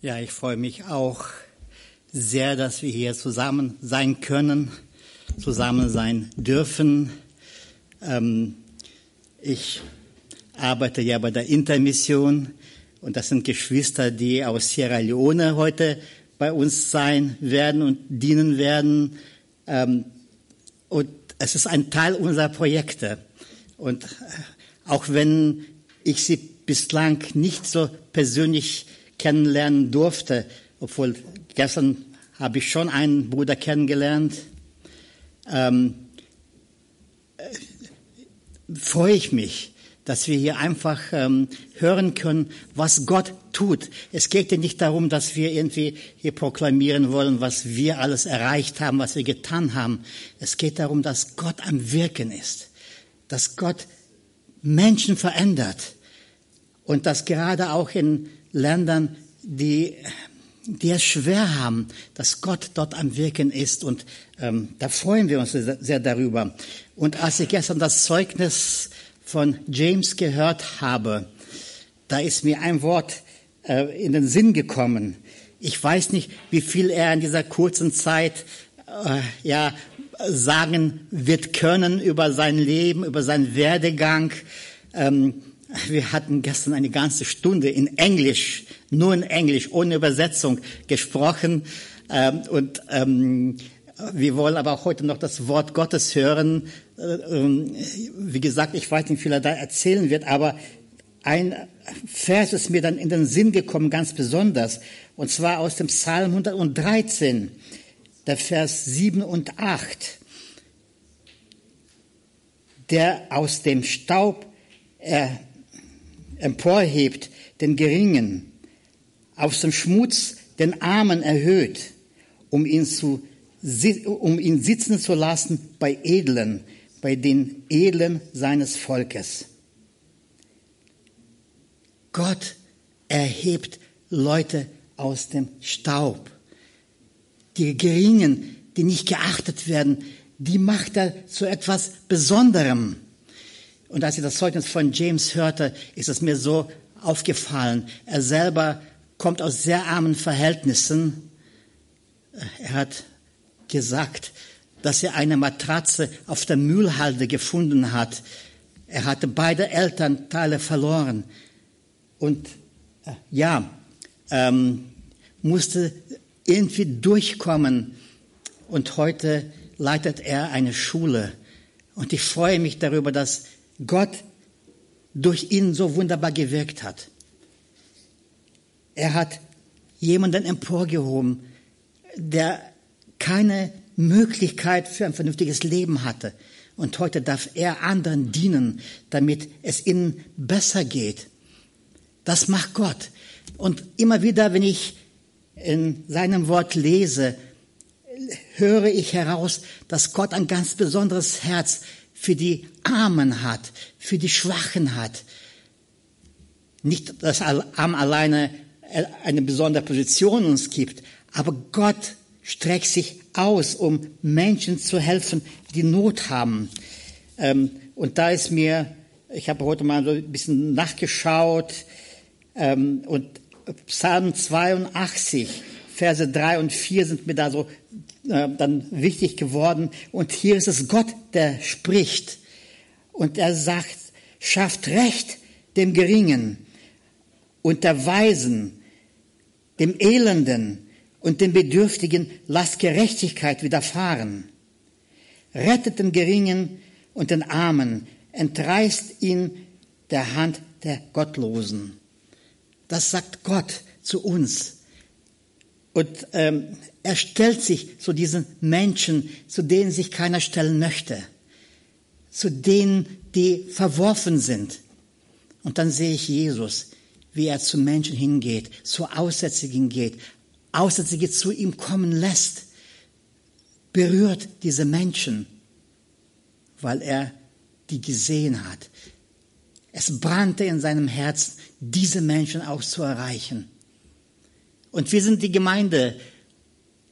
Ja, ich freue mich auch sehr, dass wir hier zusammen sein können, zusammen sein dürfen. Ähm, ich arbeite ja bei der Intermission und das sind Geschwister, die aus Sierra Leone heute bei uns sein werden und dienen werden. Ähm, und es ist ein Teil unserer Projekte. Und auch wenn ich sie bislang nicht so persönlich kennenlernen durfte, obwohl gestern habe ich schon einen Bruder kennengelernt, ähm, äh, freue ich mich, dass wir hier einfach ähm, hören können, was Gott tut. Es geht ja nicht darum, dass wir irgendwie hier proklamieren wollen, was wir alles erreicht haben, was wir getan haben. Es geht darum, dass Gott am Wirken ist, dass Gott Menschen verändert und dass gerade auch in Ländern, die, die es schwer haben, dass Gott dort am Wirken ist. Und ähm, da freuen wir uns sehr, darüber. Und als ich gestern das Zeugnis von James gehört habe, da ist mir ein Wort äh, in den Sinn gekommen. Ich weiß nicht, wie viel er in dieser kurzen Zeit äh, ja sagen wird können über sein Leben, über seinen Werdegang. Ähm, wir hatten gestern eine ganze Stunde in Englisch, nur in Englisch, ohne Übersetzung gesprochen. Ähm, und ähm, wir wollen aber auch heute noch das Wort Gottes hören. Äh, ähm, wie gesagt, ich weiß nicht, wie viel er da erzählen wird, aber ein Vers ist mir dann in den Sinn gekommen, ganz besonders. Und zwar aus dem Psalm 113, der Vers 7 und 8. Der aus dem Staub er emporhebt den Geringen, aus dem Schmutz den Armen erhöht, um ihn, zu, um ihn sitzen zu lassen bei Edlen, bei den Edlen seines Volkes. Gott erhebt Leute aus dem Staub. Die Geringen, die nicht geachtet werden, die macht er zu etwas Besonderem. Und als ich das Zeugnis von James hörte, ist es mir so aufgefallen. Er selber kommt aus sehr armen Verhältnissen. Er hat gesagt, dass er eine Matratze auf der Mühlhalde gefunden hat. Er hatte beide Elternteile verloren. Und äh, ja, ähm, musste irgendwie durchkommen. Und heute leitet er eine Schule. Und ich freue mich darüber, dass Gott durch ihn so wunderbar gewirkt hat. Er hat jemanden emporgehoben, der keine Möglichkeit für ein vernünftiges Leben hatte. Und heute darf er anderen dienen, damit es ihnen besser geht. Das macht Gott. Und immer wieder, wenn ich in seinem Wort lese, höre ich heraus, dass Gott ein ganz besonderes Herz für die Armen hat, für die Schwachen hat. Nicht, dass Arm alleine eine besondere Position uns gibt, aber Gott streckt sich aus, um Menschen zu helfen, die Not haben. Ähm, und da ist mir, ich habe heute mal so ein bisschen nachgeschaut, ähm, und Psalm 82, Verse 3 und 4 sind mir da so äh, dann wichtig geworden. Und hier ist es Gott, der spricht. Und er sagt, schafft Recht dem Geringen und der Weisen, dem Elenden und dem Bedürftigen lasst Gerechtigkeit widerfahren. Rettet den Geringen und den Armen, entreißt ihn der Hand der Gottlosen. Das sagt Gott zu uns. Und ähm, er stellt sich zu diesen Menschen, zu denen sich keiner stellen möchte, zu denen, die verworfen sind. Und dann sehe ich Jesus, wie er zu Menschen hingeht, zu Aussätzigen geht, Aussätzige zu ihm kommen lässt, berührt diese Menschen, weil er die gesehen hat. Es brannte in seinem Herzen, diese Menschen auch zu erreichen. Und wir sind die Gemeinde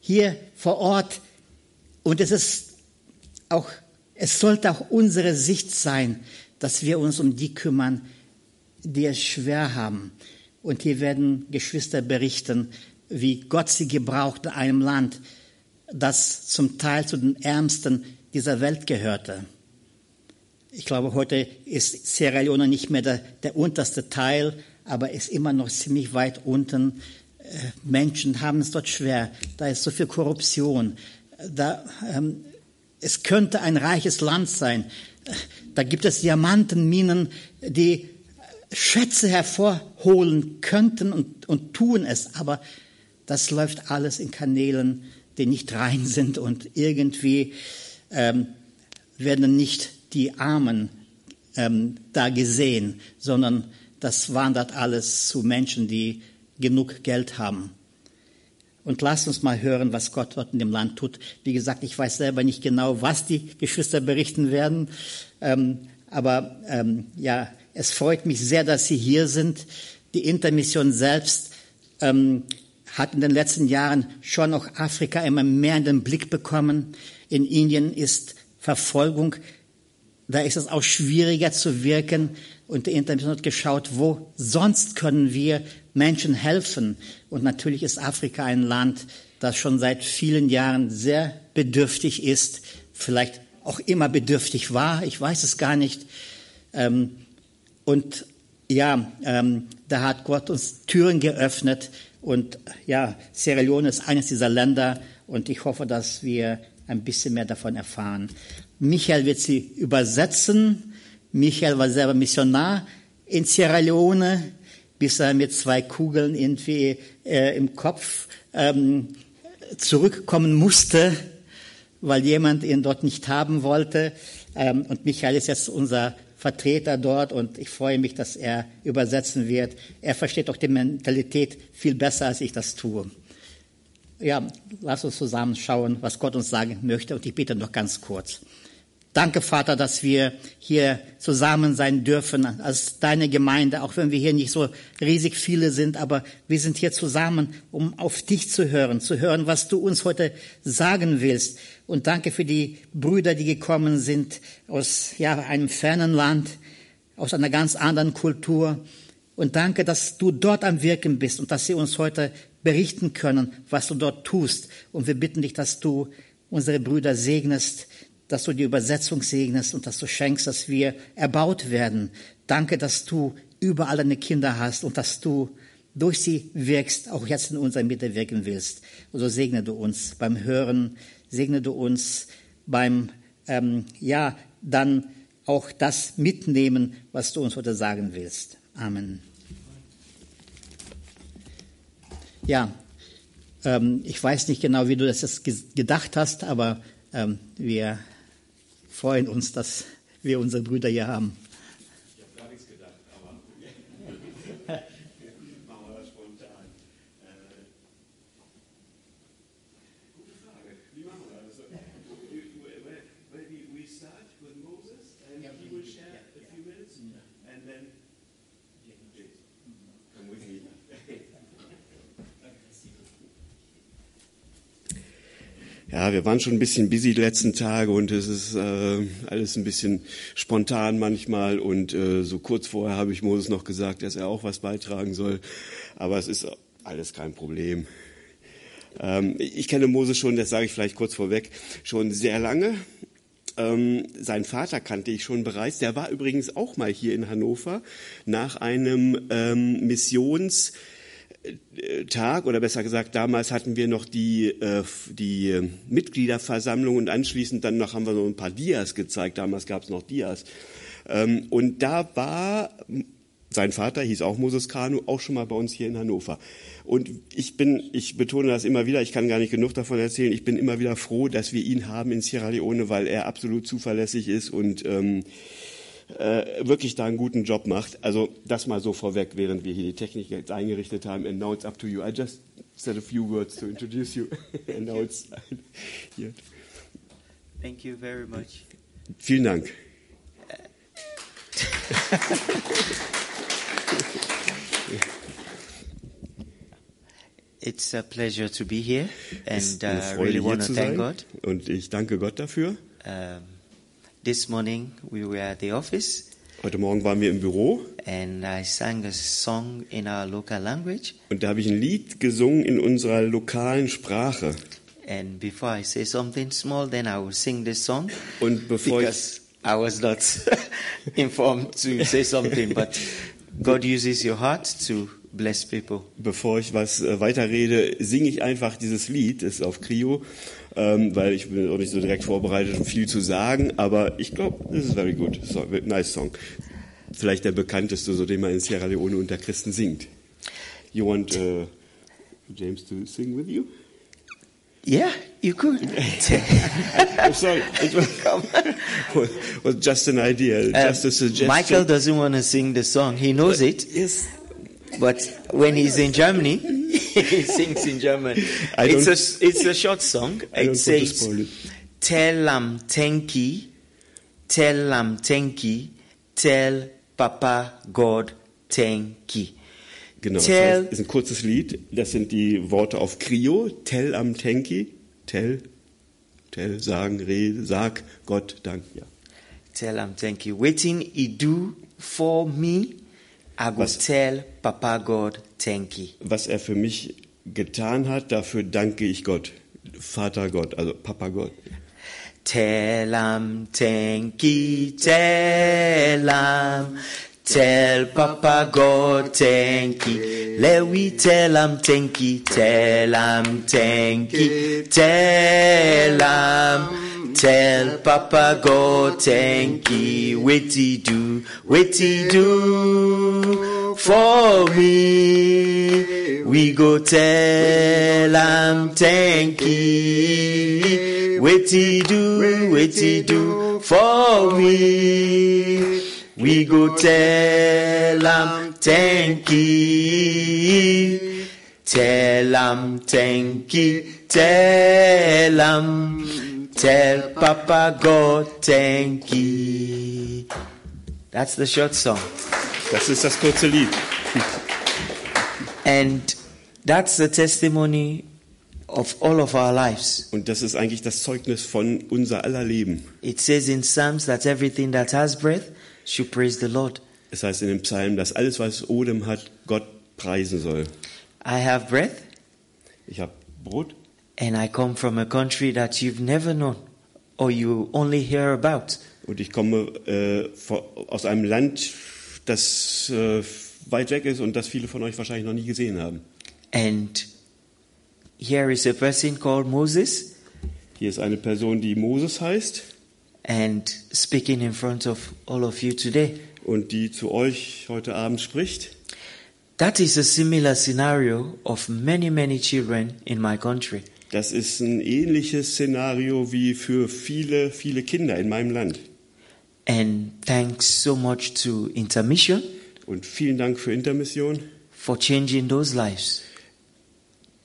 hier vor Ort und es ist auch, es sollte auch unsere Sicht sein, dass wir uns um die kümmern, die es schwer haben. Und hier werden Geschwister berichten, wie Gott sie gebraucht in einem Land, das zum Teil zu den Ärmsten dieser Welt gehörte. Ich glaube, heute ist Sierra Leone nicht mehr der, der unterste Teil, aber ist immer noch ziemlich weit unten. Menschen haben es dort schwer. Da ist so viel Korruption. Da, ähm, es könnte ein reiches Land sein. Da gibt es Diamantenminen, die Schätze hervorholen könnten und, und tun es, aber das läuft alles in Kanälen, die nicht rein sind und irgendwie ähm, werden nicht die Armen ähm, da gesehen, sondern das wandert alles zu Menschen, die genug Geld haben. Und lasst uns mal hören, was Gott dort in dem Land tut. Wie gesagt, ich weiß selber nicht genau, was die Geschwister berichten werden. Ähm, aber ähm, ja, es freut mich sehr, dass Sie hier sind. Die Intermission selbst ähm, hat in den letzten Jahren schon auch Afrika immer mehr in den Blick bekommen. In Indien ist Verfolgung, da ist es auch schwieriger zu wirken. Und die Intermission hat geschaut, wo sonst können wir Menschen helfen. Und natürlich ist Afrika ein Land, das schon seit vielen Jahren sehr bedürftig ist, vielleicht auch immer bedürftig war, ich weiß es gar nicht. Ähm, und ja, ähm, da hat Gott uns Türen geöffnet. Und ja, Sierra Leone ist eines dieser Länder und ich hoffe, dass wir ein bisschen mehr davon erfahren. Michael wird sie übersetzen. Michael war selber Missionar in Sierra Leone bis er mit zwei Kugeln irgendwie äh, im Kopf ähm, zurückkommen musste, weil jemand ihn dort nicht haben wollte. Ähm, und Michael ist jetzt unser Vertreter dort und ich freue mich, dass er übersetzen wird. Er versteht auch die Mentalität viel besser, als ich das tue. Ja, lass uns zusammen schauen, was Gott uns sagen möchte und ich bitte noch ganz kurz. Danke, Vater, dass wir hier zusammen sein dürfen als deine Gemeinde, auch wenn wir hier nicht so riesig viele sind, aber wir sind hier zusammen, um auf dich zu hören, zu hören, was du uns heute sagen willst. Und danke für die Brüder, die gekommen sind aus ja, einem fernen Land, aus einer ganz anderen Kultur. Und danke, dass du dort am Wirken bist und dass sie uns heute berichten können, was du dort tust. Und wir bitten dich, dass du unsere Brüder segnest, dass du die Übersetzung segnest und dass du schenkst, dass wir erbaut werden. Danke, dass du überall deine Kinder hast und dass du durch sie wirkst, auch jetzt in unserer Mitte wirken willst. Und so segne du uns beim Hören, segne du uns beim, ähm, ja, dann auch das mitnehmen, was du uns heute sagen willst. Amen. Ja, ähm, ich weiß nicht genau, wie du das jetzt gedacht hast, aber ähm, wir freuen uns, dass wir unsere Brüder hier haben. Ich habe gar nichts gedacht, aber machen wir das spontan. Äh, gute Frage. Wie machen wir das? Maybe we start with Moses and he will share a few minutes and then come with me. Ja, wir waren schon ein bisschen busy die letzten Tage und es ist äh, alles ein bisschen spontan manchmal und äh, so kurz vorher habe ich Moses noch gesagt, dass er auch was beitragen soll, aber es ist alles kein Problem. Ähm, ich kenne Moses schon, das sage ich vielleicht kurz vorweg, schon sehr lange. Ähm, sein Vater kannte ich schon bereits. Der war übrigens auch mal hier in Hannover nach einem ähm, Missions Tag oder besser gesagt, damals hatten wir noch die, äh, die Mitgliederversammlung und anschließend dann noch haben wir noch ein paar Dias gezeigt. Damals gab es noch Dias. Ähm, und da war sein Vater hieß auch Moses Kanu, auch schon mal bei uns hier in Hannover. Und ich bin, ich betone das immer wieder, ich kann gar nicht genug davon erzählen, ich bin immer wieder froh, dass wir ihn haben in Sierra Leone, weil er absolut zuverlässig ist und ähm, äh, wirklich da einen guten Job macht. Also das mal so vorweg, während wir hier die Technik jetzt eingerichtet haben. And now it's up to you. I just said a few words to introduce you. And now it's here. Thank you very much. Vielen Dank. It's a pleasure to be here, and uh, really want to thank. God. Und ich danke Gott dafür. Um, this morning we were at the office, Heute Morgen waren wir im Büro and I sang a song in our local language. Und da habe ich ein Lied gesungen in unserer lokalen Sprache. And before I say something small, then I will sing this song Und bevor ich, because I was not informed to say something. But God uses your heart to bless people. bevor ich was äh, weiterrede, singe ich einfach dieses Lied, das ist auf Krio, ähm, weil ich bin auch nicht so direkt vorbereitet, um viel zu sagen, aber ich glaube, this is very good. So, nice song. Vielleicht der bekannteste, so den man in Sierra Leone unter Christen singt. You want uh, James to sing with you? Yeah, you could. I'm sorry, it was, was, just an idea, just a suggestion. Michael doesn't want to sing the song. He knows it, Yes. But when he's in Germany, he sings in German. I It's a, it's a short song. I It says. Tell am tenki, tell am tenki, tell Papa God tenki. Genau, Tell- das ist ein kurzes Lied. Das sind die Worte auf Krio. Tell am Tenki. Tell, tell, sagen, rede, sag, Gott, Dank. Ja. Tell am tenki. Waiting he do for me, I go Was- tell Papa God tenki. Was er für mich getan hat, dafür danke ich Gott. Vater Gott, also Papa Gott. Tell am tenki, tell am, tell Papa God tenki. Let we tell am tenki, tell am tenki, tell am, tell Papa God tenki. Wait he do, wait he do for me. We go tell am tenki. Wait he do, wait he do for me. We go tell am tenki. Tell am tenki, tell am, tell Papa God tenki. That's the short song. Das ist das kurze Lied. And that's the testimony of all of our lives. Und das ist eigentlich das Zeugnis von unser aller Leben. It says in Psalms that everything that has breath should praise the Lord. Es heißt in dem Psalm, dass alles, was Odem hat, Gott preisen soll. I have breath Ich habe Brot and I come from a country that you've never known or you only hear about. und ich komme äh, aus einem Land, das äh, weit weg ist und das viele von euch wahrscheinlich noch nie gesehen haben. And here is a person called Moses Hier ist eine Person, die Moses heißt and speaking in front of all of you today. und die zu euch heute Abend spricht. That is a similar scenario of many, many children in my country. Das ist ein ähnliches Szenario wie für viele, viele Kinder in meinem Land. And thanks so much to Intermission Und vielen Dank für Intermission, for changing those lives.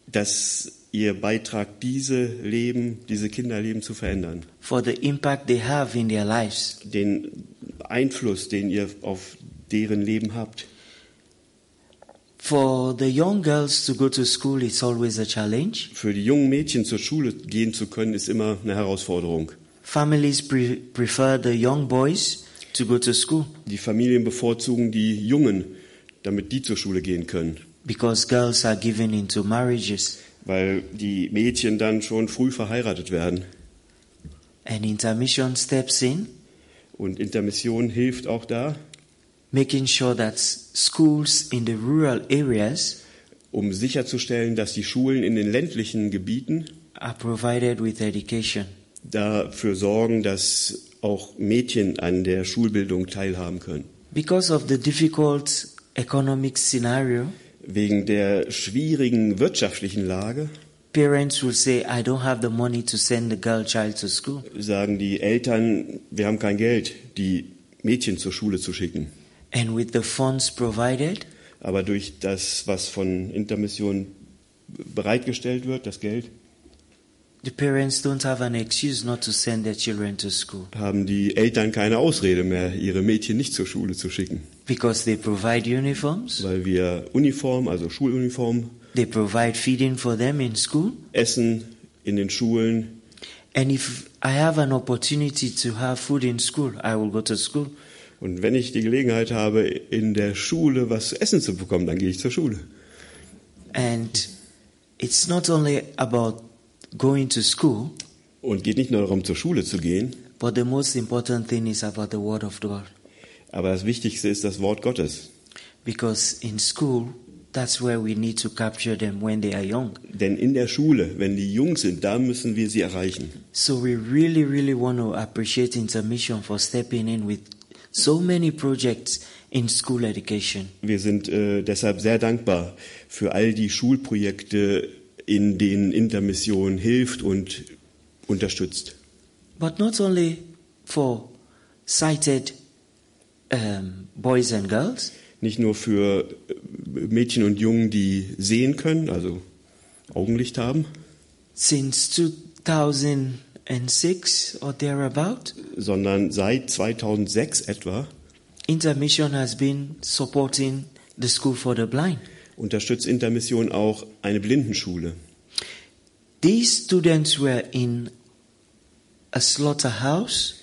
dass ihr beitragt, diese Leben, diese Kinderleben zu verändern. for the impact they have in their lives. Den Einfluss, den ihr auf deren Leben habt. For the young girls to go to school, it's always a challenge. Für die jungen Mädchen zur Schule gehen zu können, ist immer eine Herausforderung. Families pre- prefer the young boys to go to school Die Familien bevorzugen die Jungen, damit die zur Schule gehen können. because girls are given into marriages. Weil die Mädchen dann schon früh verheiratet werden. And intermission steps in, Und Intermission hilft auch da, making sure that schools in the rural areas um sicherzustellen, dass die Schulen in den ländlichen Gebieten are provided with education. dafür sorgen, dass auch Mädchen an der Schulbildung teilhaben können. Because of the difficult economic scenario, Wegen der schwierigen wirtschaftlichen Lage parents will say, I don't have the money to send the girl child to school. sagen die Eltern, wir haben kein Geld, die Mädchen zur Schule zu schicken. And with the funds provided, Aber durch das, was von Intermission bereitgestellt wird, das Geld, The parents don't have an excuse not to send their children to school haben die Eltern keine Ausrede mehr, ihre Mädchen nicht zur Schule zu schicken. because they provide uniforms, Weil wir Uniform, also Schuluniform, they provide feeding for them in school. Essen in den Schulen. And if I have an opportunity to have food in school, I will go to school. Und wenn ich die Gelegenheit habe, in der Schule was zu essen zu bekommen, dann gehe ich zur Schule. And it's not only about going to school, Und geht nicht nur darum, zur Schule zu gehen, but the most important thing is about the Word of God. aber das Wichtigste ist das Wort Gottes. Because in school, that's where we need to capture them when they are young. Denn in der Schule, wenn die jung sind, da müssen wir sie erreichen. So we really, really want to appreciate Intermission for stepping in with so many projects in school education. Wir sind äh, deshalb sehr dankbar für all die Schulprojekte, in denen Intermission hilft und unterstützt. But not only for sighted um, boys and girls, Nicht nur für äh, Mädchen und Jungen, die sehen können, also Augenlicht haben, since 2006 or thereabout, sondern seit 2006 etwa Intermission has been supporting the School for the Blind. unterstützt Intermission auch eine Blindenschule. These students were in a slaughterhouse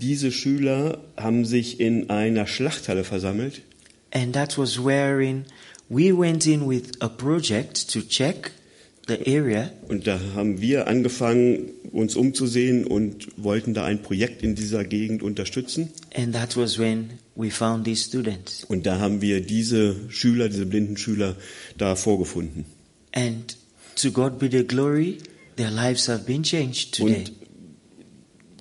Diese Schüler haben sich in einer Schlachthalle versammelt And that was wherein we went in with a project to check the area und da haben wir angefangen, uns umzusehen und wollten da ein Projekt in dieser Gegend unterstützen. and that was when we found these students. Und da haben wir diese Schüler, diese blinden Schüler da vorgefunden. And to God be the glory, their lives have been changed today. Und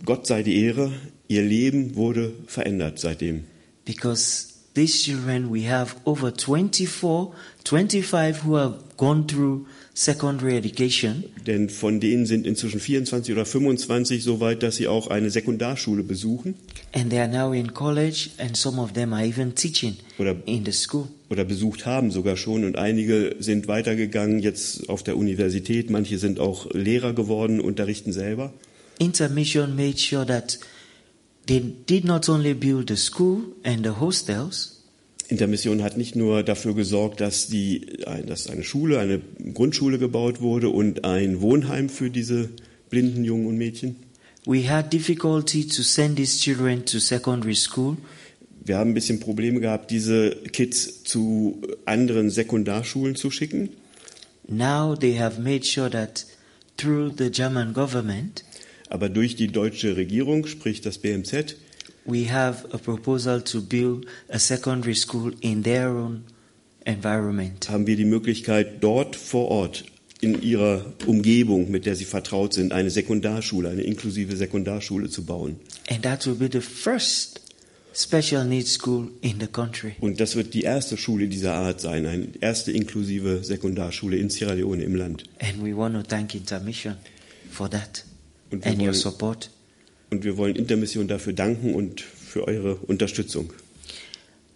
Gott sei die Ehre, ihr Leben wurde verändert seitdem. Because these children, we have over 24, 25 who have gone through secondary education. Denn von denen sind inzwischen 24 oder 25 so weit, dass sie auch eine Sekundarschule besuchen And they are now in college, and some of them are even teaching Oder- in the school. oder besucht haben sogar schon. Und einige sind weitergegangen jetzt auf der Universität. Manche sind auch Lehrer geworden, unterrichten selber. Intermission made sure that they did not only build the school and the hostels, Intermission hat nicht nur dafür gesorgt, dass, die, dass eine Schule, eine Grundschule gebaut wurde und ein Wohnheim für diese blinden Jungen und Mädchen. we had difficulty to send these children to secondary school, Wir haben ein bisschen Probleme gehabt, diese Kids zu anderen Sekundarschulen zu schicken. Now they have made sure that through the German government, Aber durch die deutsche Regierung, sprich das BMZ, we have a proposal to build a secondary school in their own environment. haben wir die Möglichkeit, dort vor Ort in ihrer Umgebung, mit der sie vertraut sind, eine Sekundarschule, eine inklusive Sekundarschule zu bauen. And that will be the first special needs school in the country. Und das wird die erste Schule dieser Art sein, eine erste inklusive Sekundarschule in Sierra Leone im Land. And we want to thank Intermission for that and your wollen- support. Und wir wollen Intermission dafür danken und für eure Unterstützung.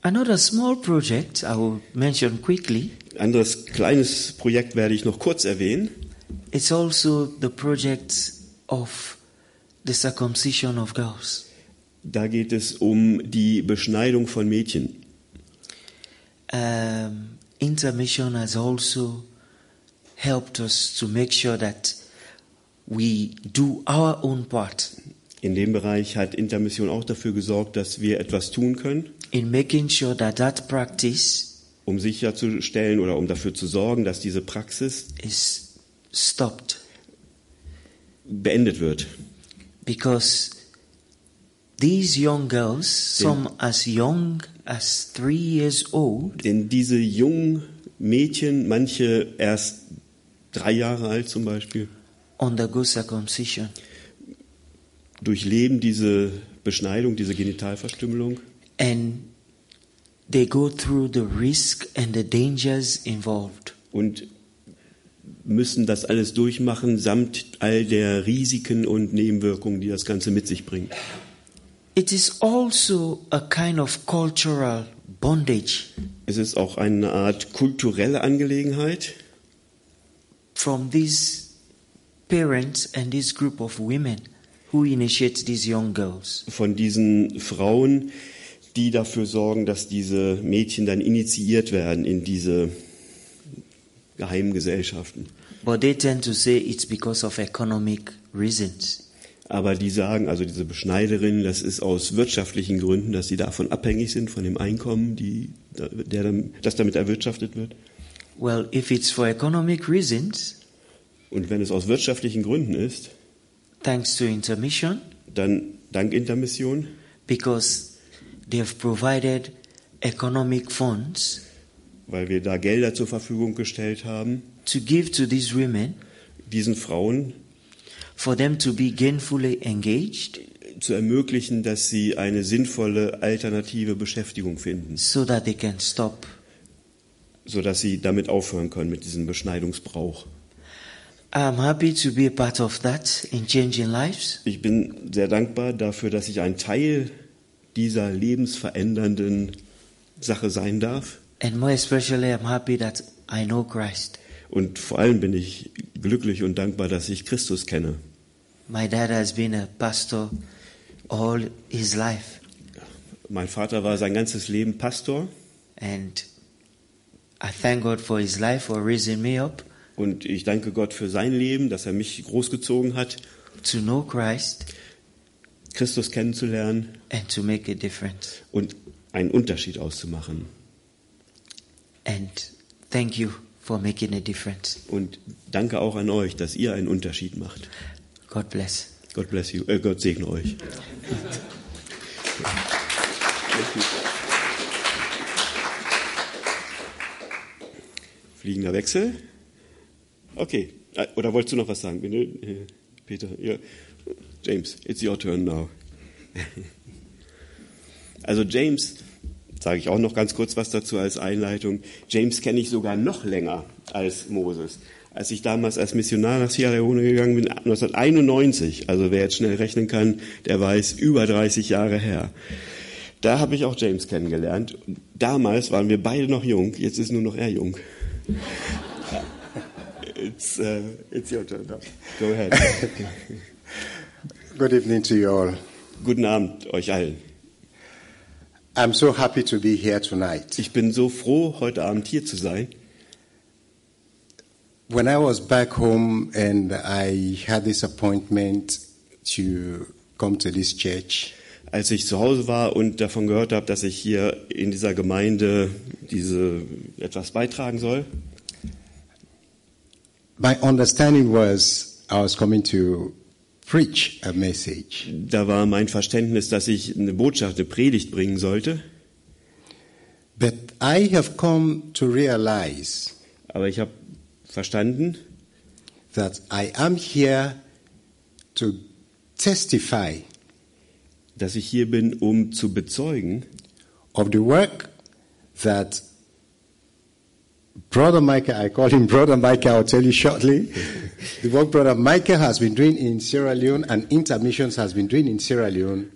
Another small project I will mention quickly. Anderes kleines Projekt werde ich noch kurz erwähnen. It's also the project of the circumcision of girls. Da geht es um die Beschneidung von Mädchen. Um, Intermission has also helped us to make sure that we do our own part In dem Bereich hat Intermission auch dafür gesorgt, dass wir etwas tun können, in making sure that that practice um sicherzustellen oder um dafür zu sorgen, dass diese Praxis is stopped beendet wird. because these young girls, some as young as three years old, Denn diese jungen Mädchen, manche erst drei Jahre alt zum Beispiel, undergo circumcision. Durchleben diese Beschneidung, diese Genitalverstümmelung and they go through the risk and the dangers involved. und müssen das alles durchmachen, samt all der Risiken und Nebenwirkungen, die das Ganze mit sich bringt. It is also a kind of cultural bondage Es ist auch eine Art kulturelle Angelegenheit from these parents and this group of women who initiate these young girls. von diesen Frauen, die dafür sorgen, dass diese Mädchen dann initiiert werden in diese geheimen Gesellschaften. But they tend to say it's because of economic reasons. Aber die sagen, also diese Beschneiderinnen, das ist aus wirtschaftlichen Gründen, dass sie davon abhängig sind, von dem Einkommen, die, der, dann- das damit erwirtschaftet wird. Well, if it's for economic reasons, Und wenn es aus wirtschaftlichen Gründen ist, thanks to intermission, dann dank Intermission, because they have provided economic funds weil wir da Gelder zur Verfügung gestellt haben, to give to these women diesen Frauen for them to be gainfully engaged zu ermöglichen, dass sie eine sinnvolle alternative Beschäftigung finden, so that they can stop. sodass sie damit aufhören können mit diesem Beschneidungsbrauch. I'm happy to be a part of that in changing lives. Ich bin sehr dankbar dafür, dass ich ein Teil dieser lebensverändernden Sache sein darf. And more especially, I'm happy that I know Christ. Und vor allem bin ich glücklich und dankbar, dass ich Christus kenne. My dad has been a pastor all his life. Mein Vater war sein ganzes Leben Pastor And I thank God for his life, for raising me up und ich danke Gott für sein Leben, dass er mich großgezogen hat, to know Christ Christus kennenzulernen and to make a difference. und einen Unterschied auszumachen. And thank you for making a difference. Und danke auch an euch, dass ihr einen Unterschied macht. God bless. Gott bless you, äh, Gott segne euch. Fliegender Wechsel. Okay. Äh, Oder wolltest du noch was sagen? Äh, Peter, ja. James, it's your turn now. Also James, sage ich auch noch ganz kurz was dazu als Einleitung. James kenne ich sogar noch länger als Moses. Als ich damals als Missionar nach Sierra Leone gegangen bin, 1991, also wer jetzt schnell rechnen kann, der weiß, über 30 Jahre her. Da habe ich auch James kennengelernt. Damals waren wir beide noch jung, jetzt ist nur noch er jung. It's, uh, it's your turn now. Go ahead. Good evening to you all. Guten Abend euch allen. I'm so happy to be here tonight. Ich bin so froh, heute Abend hier zu sein. When I was back home and I had this appointment to come to this church, Als ich zu Hause war und davon gehört habe, dass ich hier in dieser Gemeinde diese etwas beitragen soll, my understanding was I was coming to preach a message. da war mein Verständnis, dass ich eine Botschaft, eine Predigt bringen sollte. But I have come to realize Aber ich habe verstanden, that I am here to testify dass ich hier bin, um zu bezeugen, of the work that Brother Michael, I call him Brother Michael, I'll tell you shortly. the work Brother Michael has been doing in Sierra Leone and Intermissions has been doing in Sierra Leone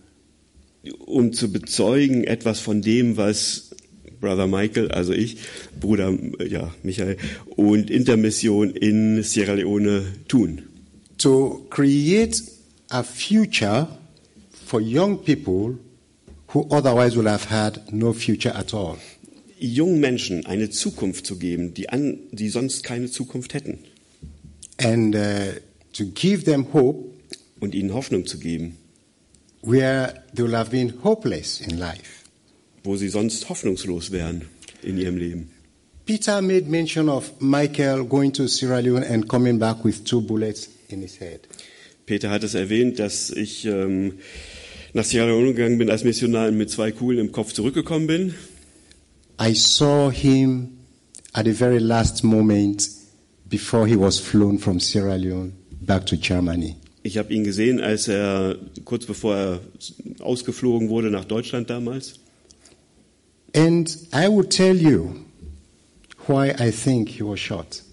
um zu bezeugen etwas von dem, was Brother Michael, also ich, Bruder ja, Michael und Intermission in Sierra Leone tun. to create a future for young people who otherwise would have had no future at all. Jungen Menschen eine Zukunft zu geben, die, an, die sonst keine Zukunft hätten. And uh, to give them hope Und ihnen Hoffnung zu geben, where they will have been hopeless in life. wo sie sonst hoffnungslos wären in ihrem Leben. Peter made mention of Michael going to Sierra Leone and coming back with two bullets in his head. Peter hat es erwähnt, dass ich ähm, nach Sierra Leone gegangen bin als Missionar und mit zwei Kugeln im Kopf zurückgekommen bin. I saw him at the very last moment before he was flown from Sierra Leone back to Germany. Ich habe ihn gesehen, als er kurz bevor er ausgeflogen wurde nach Deutschland damals. And I will tell you why I think he was shot.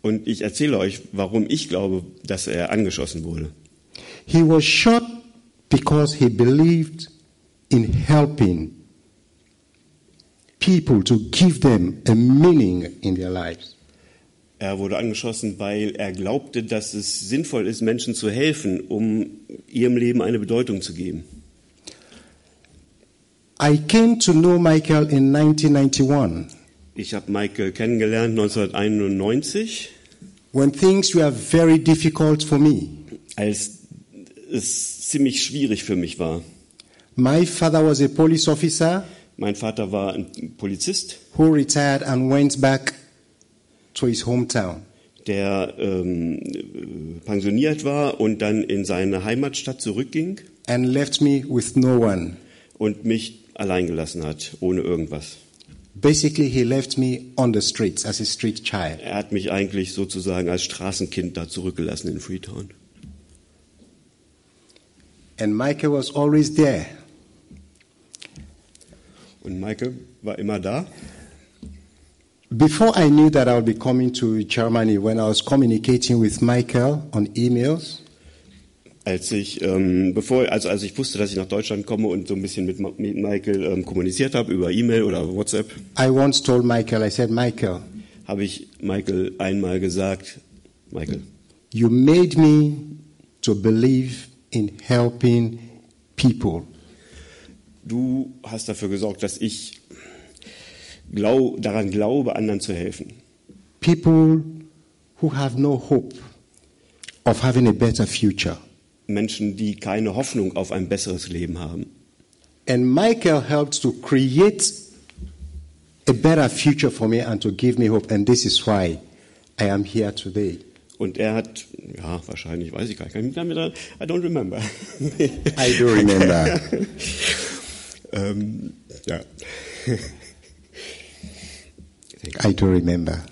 Und ich erzähle euch, warum ich glaube, dass er angeschossen wurde. He was shot because he believed in helping people to give them a meaning in their lives. Er wurde angeschossen, weil er glaubte, dass es sinnvoll ist, Menschen zu helfen, um ihrem Leben eine Bedeutung zu geben. I came to know Michael in 1991 Ich habe Michael kennengelernt 1991, when things were very difficult for me. als es ziemlich schwierig für mich war. My father was a police officer Mein Vater war ein Polizist, who retired and went back to his hometown. der ähm, äh, pensioniert war und dann in seine Heimatstadt zurückging and left me with no one. und mich allein gelassen hat, ohne irgendwas. Basically, he left me on the streets as a street child. Er hat mich eigentlich sozusagen als Straßenkind da zurückgelassen in Freetown. And Michael was always there. Und Michael war immer da. Before I knew that I would be coming to Germany, when I was communicating with Michael on emails, Als ich, ähm, bevor, also als ich wusste, dass ich nach Deutschland komme und so ein bisschen mit, mit Michael ähm, kommuniziert habe über E-Mail oder WhatsApp, I once told Michael, I said, Michael, habe ich Michael einmal gesagt, Michael, you made me to believe in helping people. Du hast dafür gesorgt, dass ich glau daran glaube, anderen zu helfen. People who have no hope of having a better future. Menschen, die keine Hoffnung auf ein besseres Leben haben. And Michael helped to create a better future for me and to give me hope. And this is why I am here today. Und er hat, ja, wahrscheinlich, weiß ich gar nicht, I don't remember. I do remember. ähm, ja. I do remember.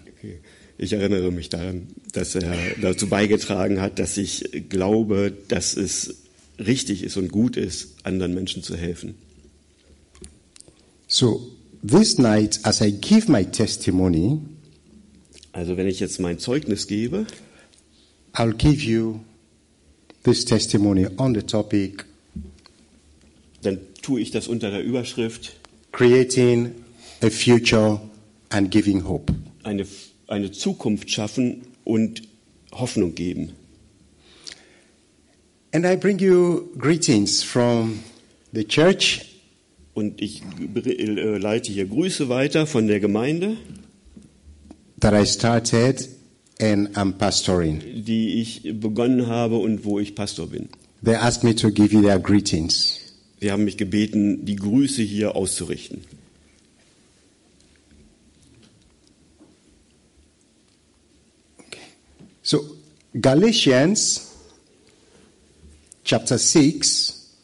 Ich erinnere mich daran, dass er dazu beigetragen hat, dass ich glaube, dass es richtig ist und gut ist, anderen Menschen zu helfen. So this night, as I give my testimony, Also wenn ich jetzt mein Zeugnis gebe, I'll give you this testimony on the topic dann tue ich das unter der Überschrift creating a future and giving hope. eine, eine Zukunft schaffen und Hoffnung geben. And I bring you greetings from the church Und ich äh, leite hier Grüße weiter von der Gemeinde, that I started and I'm pastoring. die ich begonnen habe und wo ich Pastor bin. They asked me to give you their greetings. Sie haben mich gebeten, die Grüße hier auszurichten. So, Galatians chapter 6,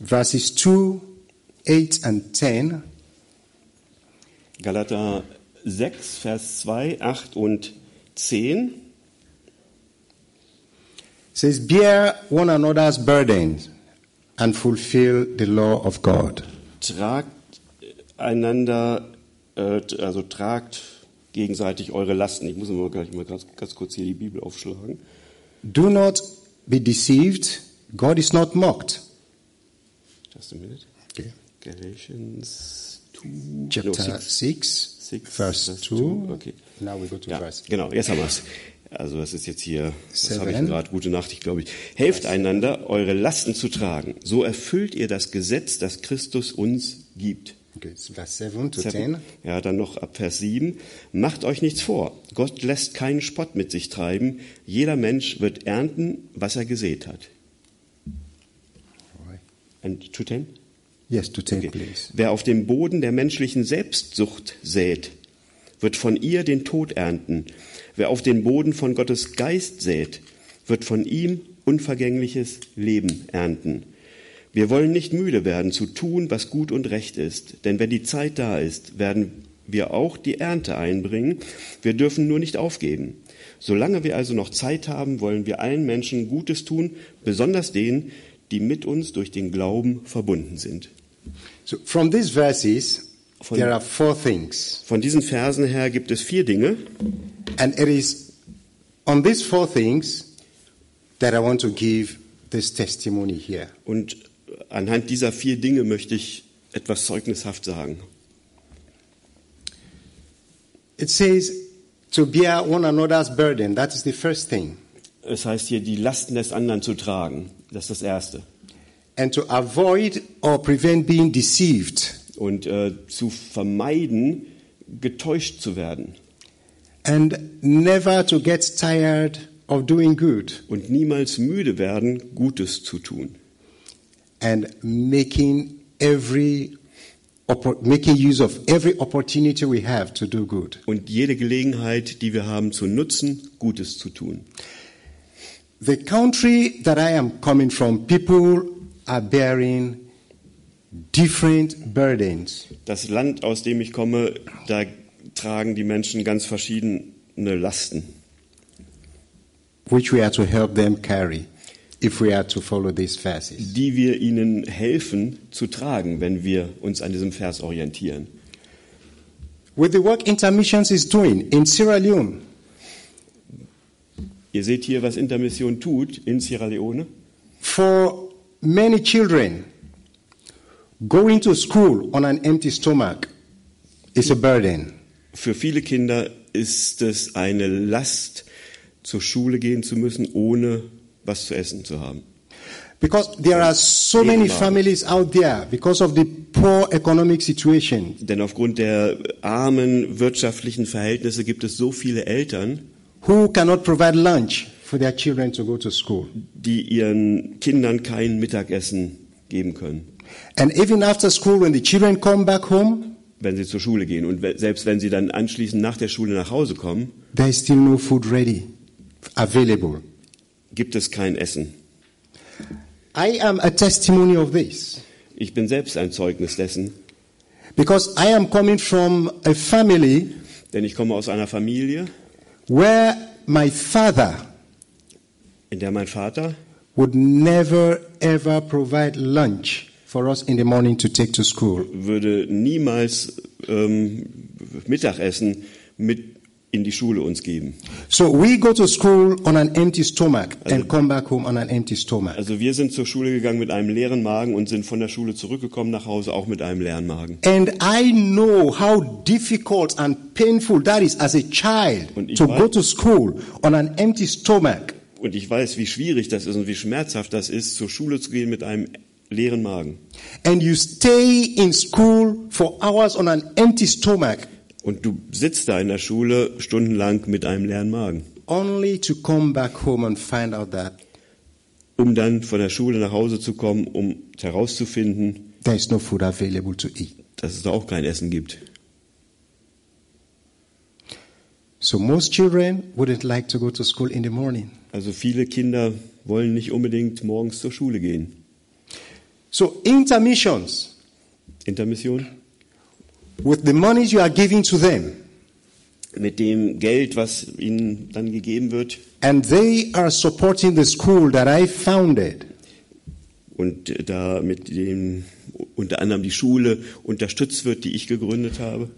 verses 2, 8, and 10 Galater 6, Vers 2, 8 und 10 says, Bear one another's burdens and fulfill the law of God. tragt einander, äh, also tragt gegenseitig eure Lasten. Ich muss mal gleich mal ganz, ganz kurz hier die Bibel aufschlagen. Do not be deceived, God is not mocked. Just a minute. Okay. Galatians 2, Chapter no, six. 6, Six, verse verse 2. two, okay. Now we go to Ja, verse. genau, jetzt haben wir es. Also das ist jetzt hier, was habe ich gerade? Gute Nachricht, glaube ich. Helft einander, eure Lasten zu tragen. So erfüllt ihr das Gesetz, das Christus uns gibt. Okay, it's verse 7 to 10. Seven. Ja, dann noch ab Vers 7. Macht euch nichts vor. Gott lässt keinen Spott mit sich treiben. Jeder Mensch wird ernten, was er gesät hat. And to 10? Yes, to 10, Okay. please. Wer auf dem Boden der menschlichen Selbstsucht sät, wird von ihr den Tod ernten. Wer auf den Boden von Gottes Geist sät, wird von ihm unvergängliches Leben ernten. Wir wollen nicht müde werden zu tun, was gut und recht ist, denn wenn die Zeit da ist, werden wir auch die Ernte einbringen. Wir dürfen nur nicht aufgeben. Solange wir also noch Zeit haben, wollen wir allen Menschen Gutes tun, besonders denen, die mit uns durch den Glauben verbunden sind. So, from these verses, Von- there are four things. Von diesen Versen her gibt es vier Dinge. And it is on these four things that I want to give this testimony here. Und anhand dieser vier Dinge möchte ich etwas zeugnishaft sagen. It says to bear one another's burden. That is the first thing. Es heißt hier, die Lasten des anderen zu tragen. Das ist das Erste. And to avoid or prevent being deceived. Und äh, zu vermeiden, getäuscht zu werden. And never to get tired of doing good und niemals müde werden, Gutes zu tun and making every making use of every opportunity we have to do good. und jede Gelegenheit, die wir haben zu nutzen, Gutes zu tun. The country that I am coming from, people are bearing different burdens. Das Land, aus dem ich komme, da tragen die Menschen ganz verschiedene Lasten, which we are to help them carry if we are to follow these verses. die wir ihnen helfen zu tragen, wenn wir uns an diesem Vers orientieren. With the work Intermissions is doing in Sierra Leone, Ihr seht hier, was Intermission tut in Sierra Leone. for many children, going to school on an empty stomach is a burden. Für viele Kinder ist es eine Last, zur Schule gehen zu müssen, ohne was zu essen zu haben. Because there are so many families out there because of the poor economic situation. Denn aufgrund der armen wirtschaftlichen Verhältnisse gibt es so viele Eltern, who cannot provide lunch for their children to go to school. die ihren Kindern kein Mittagessen geben können, And even after school, when the children come back home, wenn sie zur Schule gehen. Und selbst wenn sie dann anschließend nach der Schule nach Hause kommen, there is still no food ready, available. gibt es kein Essen. I am a testimony of this Ich bin selbst ein Zeugnis dessen, because I am coming from a family denn ich komme aus einer Familie, where my father in der mein Vater would never ever provide lunch for us in the morning to take to school. würde niemals ähm, Mittagessen mit in die Schule uns geben. So we go to school on an empty stomach and come back home on an empty stomach. Also wir sind zur Schule gegangen mit einem leeren Magen und sind von der Schule zurückgekommen nach Hause auch mit einem leeren Magen. And I know how difficult and painful that is as a child Und ich to weiß- go to school on an empty stomach. Und ich weiß, wie schwierig das ist und wie schmerzhaft das ist, zur Schule zu gehen mit einem leeren Magen. And you stay in school for hours on an empty stomach Und du sitzt da in der Schule stundenlang mit einem leeren Magen, only to come back home and find out that um dann von der Schule nach Hause zu kommen, um herauszufinden, there is no food available to eat. dass es da auch kein Essen gibt. So most children wouldn't like to go to school in the morning. Also viele Kinder wollen nicht unbedingt morgens zur Schule gehen. So intermissions, Intermission? with the monies you are giving to them, Mit dem Geld, was ihnen dann gegeben wird, and they are supporting the school that I founded. und da mit dem unter anderem die Schule unterstützt wird, die ich gegründet habe.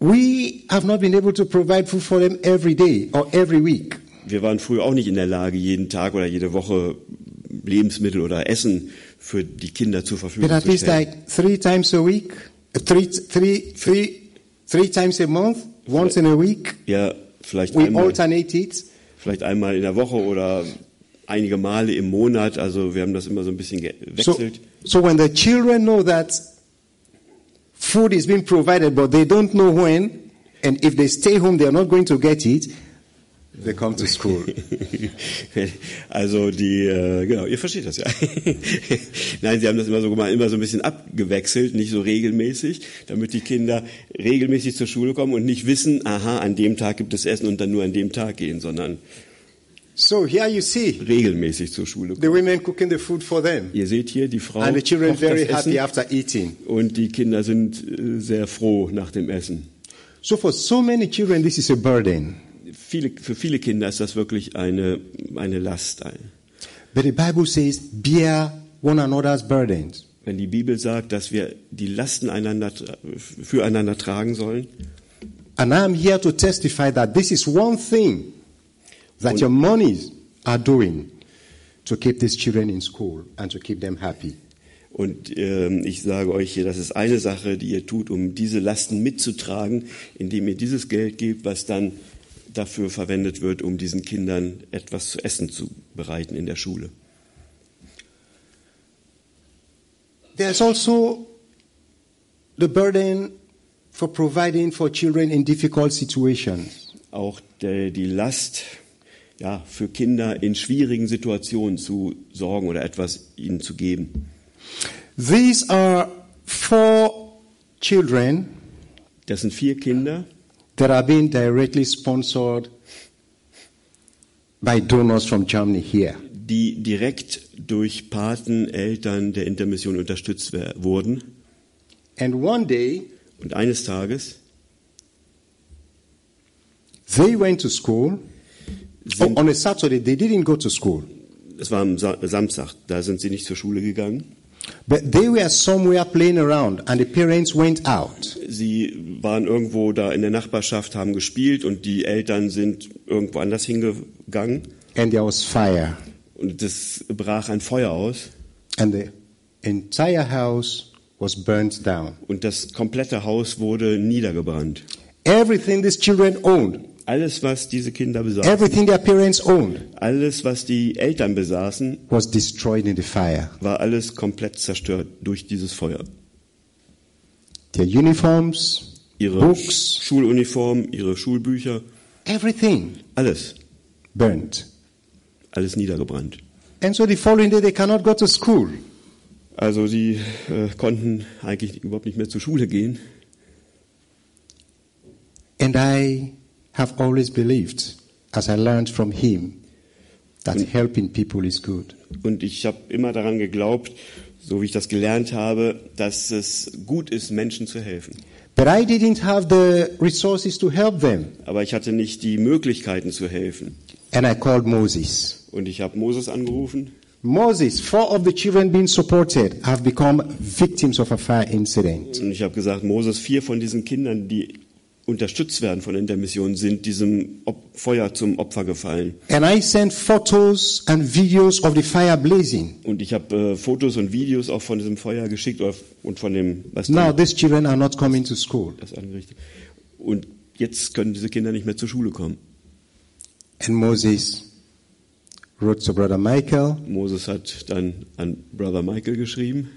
We have not been able to provide food for them every day or every week. Wir waren früher auch nicht in der Lage, jeden Tag oder jede Woche Lebensmittel oder Essen für die Kinder zur Verfügung But at zu least stellen. like three times a week, uh, three, three, three, three times a month, once in a week, Ja, vielleicht we einmal, alternate it. vielleicht einmal in der Woche oder einige Male im Monat. Also wir haben das immer so ein bisschen So, gewechselt. so when the children know that food is being provided, but they don't know when, and if they stay home, they are not going to get it, come to school. Also die, äh, genau, ihr versteht das ja. Nein, sie haben das immer so gemacht, immer so ein bisschen abgewechselt, nicht so regelmäßig, damit die Kinder regelmäßig zur Schule kommen und nicht wissen, aha, an dem Tag gibt es Essen und dann nur an dem Tag gehen, sondern so here you see regelmäßig zur Schule the kommen. women cooking the food for them, Ihr seht hier, die Frau and the children very happy Essen after eating. und die Kinder sind äh, sehr froh nach dem Essen. So for so many children, this is a burden. Viele, für viele Kinder ist das wirklich eine, eine Last. But the Bible says, bear one another's burdens. Wenn die Bibel sagt, dass wir die Lasten einander, füreinander tragen sollen, And I'm here to testify that this is one thing that your monies are doing to keep these children in school and to keep them happy. Und ähm, ich sage euch hier, das ist eine Sache, die ihr tut, um diese Lasten mitzutragen, indem ihr dieses Geld gebt, was dann dafür verwendet wird, um diesen Kindern etwas zu essen zu bereiten in der Schule. There's also the burden for providing for children in difficult situations. Auch die Last ja, für Kinder in schwierigen Situationen zu sorgen oder etwas ihnen zu geben. These are four children Das sind vier Kinder, that are being directly sponsored by donors from Germany here. die direkt durch Pateneltern der Intermission unterstützt wurden. And one day, Und eines Tages they went to school. Oh, on a Saturday, they didn't go to school, es war am Sa Samstag, da sind sie nicht zur Schule gegangen. But they were somewhere playing around, and the parents went out. Sie waren irgendwo da in der Nachbarschaft, haben gespielt und die Eltern sind irgendwo anders hingegangen And there was fire, und es brach ein Feuer aus and the entire house was burnt down. und das komplette Haus wurde niedergebrannt. Everything these children owned, Alles, was diese Kinder besaßen, everything their parents owned, alles, was die Eltern besaßen, was destroyed in the fire. war alles komplett zerstört durch dieses Feuer. Their uniforms, Ihre Books. Schuluniform, ihre Schulbücher, everything alles, burnt. alles niedergebrannt. And so the following day, they cannot go to school. Also sie äh, konnten eigentlich überhaupt nicht mehr zur Schule gehen. And I have always believed, as I learned from him, that helping people is good. Und ich habe immer daran geglaubt, so wie ich das gelernt habe, dass es gut ist, Menschen zu helfen. But I didn't have the resources to help them. Aber ich hatte nicht die Möglichkeiten zu helfen. And I called Moses. Und ich habe Moses angerufen. Moses, four of the children being supported have become victims of a fire incident. Und ich habe gesagt, Moses, vier von diesen Kindern, die unterstützt werden von Intermission, sind diesem Op Feuer zum Opfer gefallen. And I sent photos and videos of the fire blazing. Und ich habe äh, Fotos und Videos auch von diesem Feuer geschickt oder, und von dem, was Now these children are not coming to school. das angerichtet. Und jetzt können diese Kinder nicht mehr zur Schule kommen. And Moses wrote to Brother Michael, Moses hat dann an Brother Michael geschrieben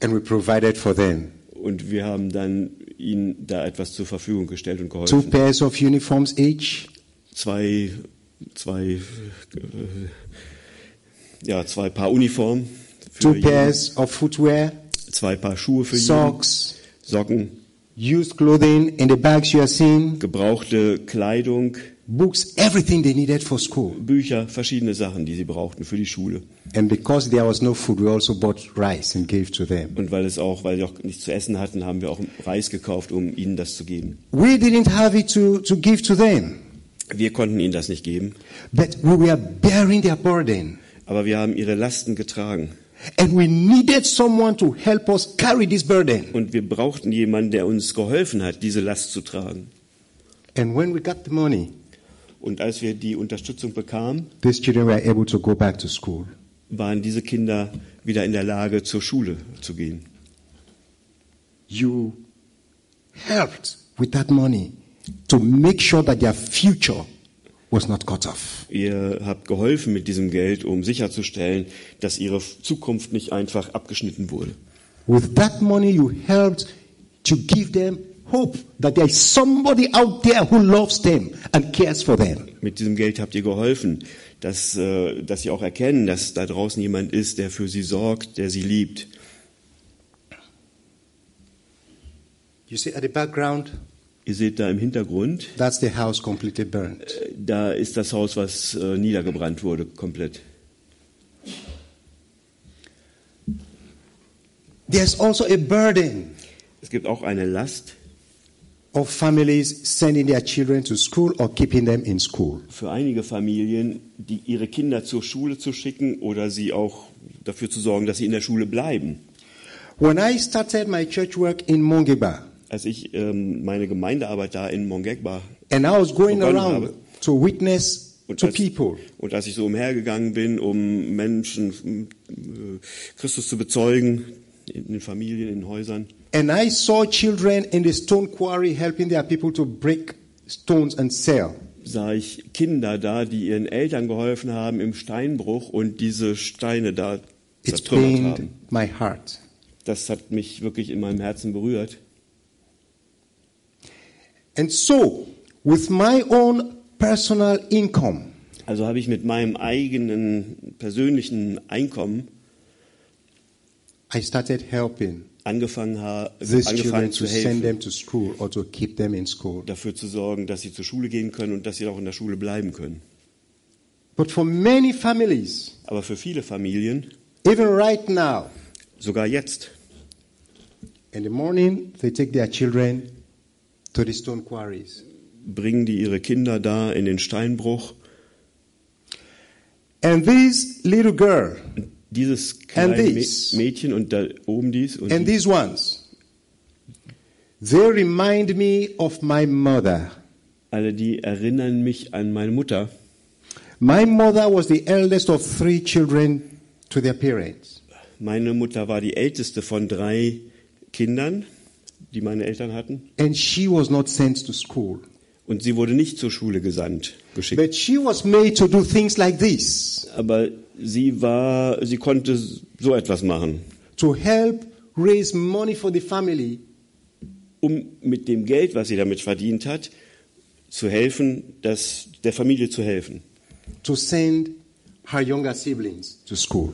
and we provided for them und wir haben dann ihnen da etwas zur Verfügung gestellt und two geholfen. pairs of uniforms each, Zwei, zwei, äh, ja, zwei Paar Uniformen two jeden, pairs of footwear, zwei Paar Schuhe für jeden, socks, Socken, used clothing. In the bags you are seeing, gebrauchte Kleidung, books, everything they needed for school. Bücher, verschiedene Sachen, die sie brauchten für die Schule. And because there was no food, we also bought rice and gave to them. Und weil es auch, weil sie auch nichts zu essen hatten, haben wir auch Reis gekauft, um ihnen das zu geben. We didn't have it to, to give to them, Wir konnten ihnen das nicht geben, but we were bearing their burden. aber wir haben ihre Lasten getragen. And we needed someone to help us carry this burden. Und wir brauchten jemanden, der uns geholfen hat, diese Last zu tragen. And when we got the money, Und als wir die Unterstützung bekamen, waren diese Kinder wieder in der Lage, zur Schule zu gehen. You helped with that money to make sure that their future was not cut off. Ihr habt geholfen mit diesem Geld, um sicherzustellen, dass ihre Zukunft nicht einfach abgeschnitten wurde. With that money, you helped to give them hope that there is somebody out there who loves them and cares for them. Mit diesem Geld habt ihr geholfen, dass, äh, dass sie auch erkennen, dass da draußen jemand ist, der für sie sorgt, der sie liebt. You see at the background, Ihr seht da im Hintergrund, that's the house completely burned. da ist das Haus, was äh, niedergebrannt wurde, komplett. There's also a burden Es gibt auch eine Last of families sending their children to school or keeping them in school. für einige Familien, die ihre Kinder zur Schule zu schicken oder sie auch dafür zu sorgen, dass sie in der Schule bleiben. When I started my church work in Mongeba, Als ich ähm, meine Gemeindearbeit da in Mongegba and I was going around habe to witness und to als, people, und als ich so umhergegangen bin, um Menschen äh, Christus zu bezeugen, in den Familien, in den Häusern, and I saw children in the stone quarry helping their people to break stones and sell. sah ich Kinder da, die ihren Eltern geholfen haben im Steinbruch und diese Steine da It zertrümmert haben. my heart. Das hat mich wirklich in meinem Herzen berührt. And so, with my own personal income, Also habe ich mit meinem eigenen persönlichen Einkommen I started helping angefangen, ha these children angefangen to zu send helfen, them to school or to keep them in school. dafür zu sorgen, dass sie zur Schule gehen können und dass sie auch in der Schule bleiben können. But for many families, Aber für viele Familien, even right now, sogar jetzt, in the morning, they take their children to the stone quarries. bringen die ihre Kinder da in den Steinbruch. And this little girl Dieses kleine these. Mädchen und da oben dies und and these ones, they remind me of my mother. alle die erinnern mich an meine Mutter. My mother was the eldest of three children to their parents. Meine Mutter war die älteste von drei Kindern, die meine Eltern hatten. And she was not sent to school. Und sie wurde nicht zur Schule gesandt, geschickt. But she was made to do things like this Aber sie war, sie konnte so etwas machen, to help raise money for the family um mit dem Geld, was sie damit verdient hat, zu helfen, dass der Familie zu helfen, to send her younger siblings to school.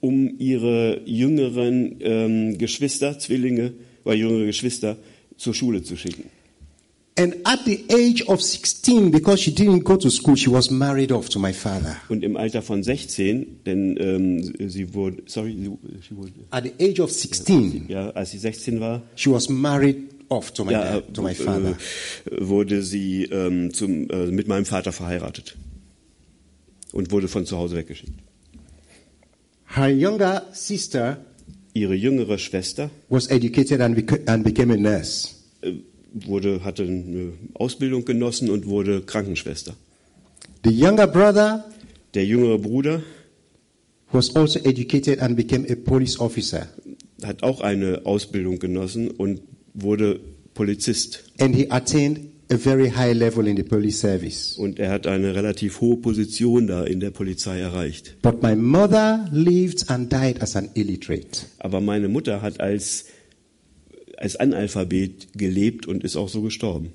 um ihre jüngeren ähm, Geschwister, Zwillinge oder jüngere Geschwister zur Schule zu schicken. And at the age of 16, because she didn't go to school, she was married off to my father. Und im Alter von 16, denn ähm, sie wurde, sorry, sie, wurde, At the age of 16, ja, als sie 16 war, she was married off to my, ja, dad, to my äh, father. äh, wurde sie ähm, zum, äh, mit meinem Vater verheiratet und wurde von zu Hause weggeschickt. Her younger sister Ihre jüngere Schwester was educated and, and became a nurse. Wurde, hatte eine Ausbildung genossen und wurde Krankenschwester. The younger brother Der jüngere Bruder was also educated and became a police officer. hat auch eine Ausbildung genossen und wurde Polizist. And he attained a very high level in the police service. Und er hat eine relativ hohe Position da in der Polizei erreicht. But my mother lived and died as an illiterate. Aber meine Mutter hat als, als Analphabet gelebt und ist auch so gestorben.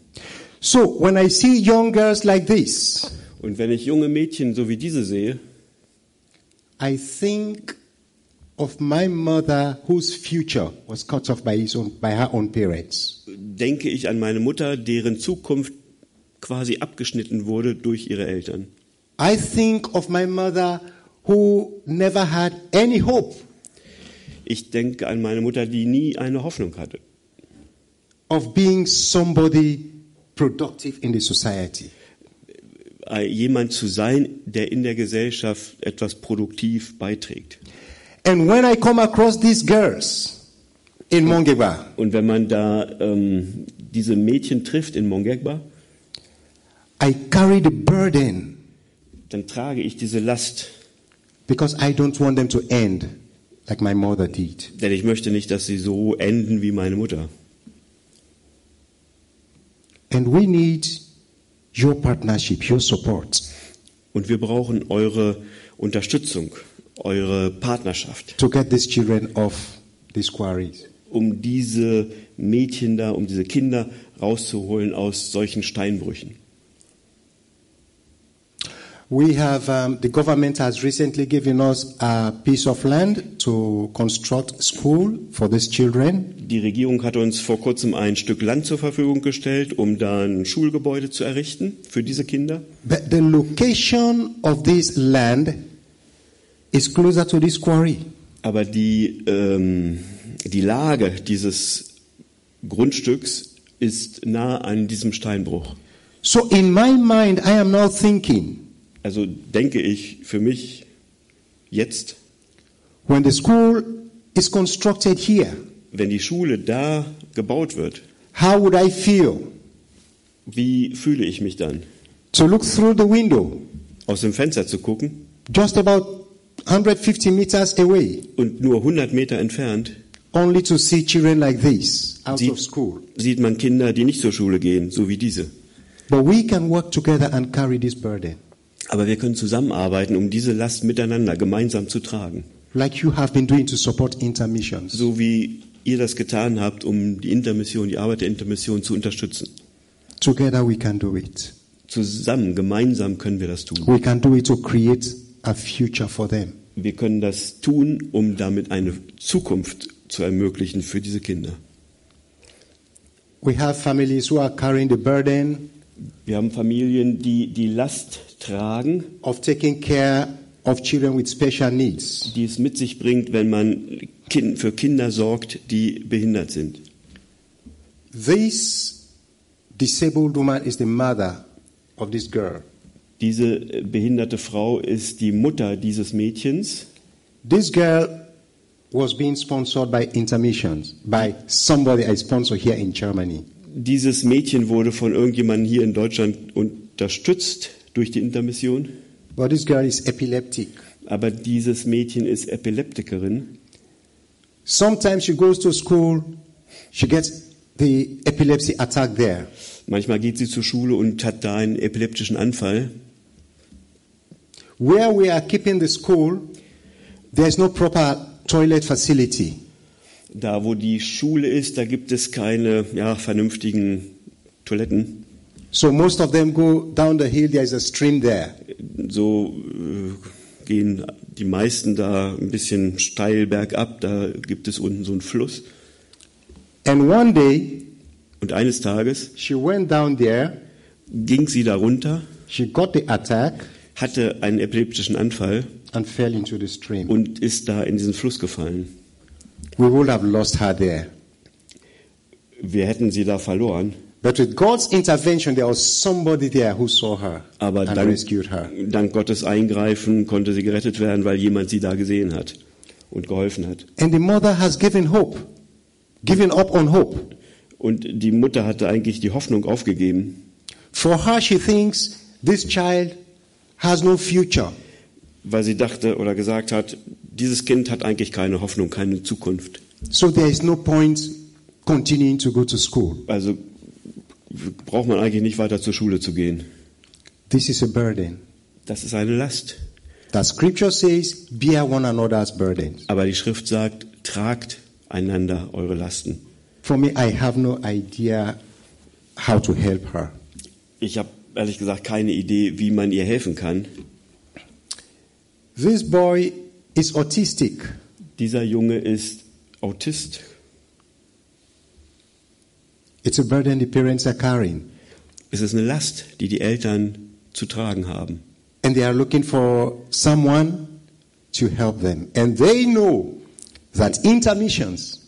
So when I see young girls like this, Und wenn ich junge Mädchen so wie diese sehe, I think of my mother whose future was cut off by his own, by her own parents. denke ich an meine Mutter, deren Zukunft quasi abgeschnitten wurde durch ihre Eltern. I think of my mother who never had any hope Ich denke an meine Mutter, die nie eine Hoffnung hatte, of being somebody productive in the society. äh, jemand zu sein, der in der Gesellschaft etwas produktiv beiträgt. And when I come across these girls in Mongeba, Und wenn man da ähm, diese Mädchen trifft in Mongegba, I carry the burden dann trage ich diese Last, because I don't want them to end like my mother did. denn ich möchte nicht, dass sie so enden wie meine Mutter. And we need your partnership, your support Und wir brauchen eure Unterstützung, eure Partnerschaft, to get these children off these quarries. um diese Mädchen da, um diese Kinder rauszuholen aus solchen Steinbrüchen. We have, um, the government has recently given us a piece of land to construct school for these children. Die Regierung hat uns vor kurzem ein Stück Land zur Verfügung gestellt, um da ein Schulgebäude zu errichten für diese Kinder. But the location of this land is closer to this quarry. Aber die, ähm, die Lage dieses Grundstücks ist nah an diesem Steinbruch. So in my mind, I am now thinking, Also denke ich für mich jetzt, when the school is constructed here, wenn die Schule da gebaut wird, how would I feel wie fühle ich mich dann? to look through the window, Aus dem Fenster zu gucken just about 150 meters away, und nur 100 Meter entfernt only to see children like this out Sie- of school. sieht man Kinder, die nicht zur Schule gehen, so wie diese. But we can work together and carry this burden, Aber wir können zusammenarbeiten, um diese Last miteinander gemeinsam zu tragen. like you have been doing to support intermissions. So wie ihr das getan habt, um die Intermission, die Arbeit der Intermission zu unterstützen. Together we can do it. Zusammen, gemeinsam können wir das tun. We can do it to create a future for them. Wir können das tun, um damit eine Zukunft zu ermöglichen für diese Kinder. We have families who are carrying the burden Wir haben Familien, die die Last tragen, of taking care of children with special needs. die es mit sich bringt, wenn man Kin- für Kinder sorgt, die behindert sind. This disabled woman is the mother of this girl. Diese behinderte Frau ist die Mutter dieses Mädchens. This girl was being sponsored by intermissions, by somebody I sponsor here in Germany. Dieses Mädchen wurde von irgendjemandem hier in Deutschland unterstützt durch die Intermission. But this girl is epileptic. Aber dieses Mädchen ist Epileptikerin. Sometimes she goes to school, she gets the epilepsy attack there. Manchmal geht sie zur Schule und hat da einen epileptischen Anfall. Where we are keeping the school, there is no proper toilet facility. Da, wo die Schule ist, da gibt es keine ja, vernünftigen Toiletten. So most of them go down the hill, there is a stream there. So äh, gehen die meisten da ein bisschen steil bergab. Da gibt es unten so einen Fluss. And one day, Und eines Tages she went down there, ging sie da runter, she got the attack, hatte einen epileptischen Anfall and fell into the stream. und ist da in diesen Fluss gefallen. We would have lost her there. Wir hätten sie da verloren. But with God's intervention, there was somebody there who saw her Aber and dank, rescued her. dank Gottes Eingreifen konnte sie gerettet werden, weil jemand sie da gesehen hat und geholfen hat. And the mother has given hope, given up on hope. Und die Mutter hatte eigentlich die Hoffnung aufgegeben. For her, she thinks this child has no future. Weil sie dachte oder gesagt hat, dieses Kind hat eigentlich keine Hoffnung, keine Zukunft. So there is no point continuing to go to school. Also braucht man eigentlich nicht weiter zur Schule zu gehen. This is a burden. Das ist eine Last. The scripture says, bear one another's burdens. Aber die Schrift sagt, tragt einander eure Lasten. For me, I have no idea how to help her. Ich habe ehrlich gesagt keine Idee, wie man ihr helfen kann. This boy is autistic. Dieser Junge ist Autist. It's a burden the parents are carrying. Es ist eine Last, die die Eltern zu tragen haben. And they are looking for someone to help them. And they know that intermissions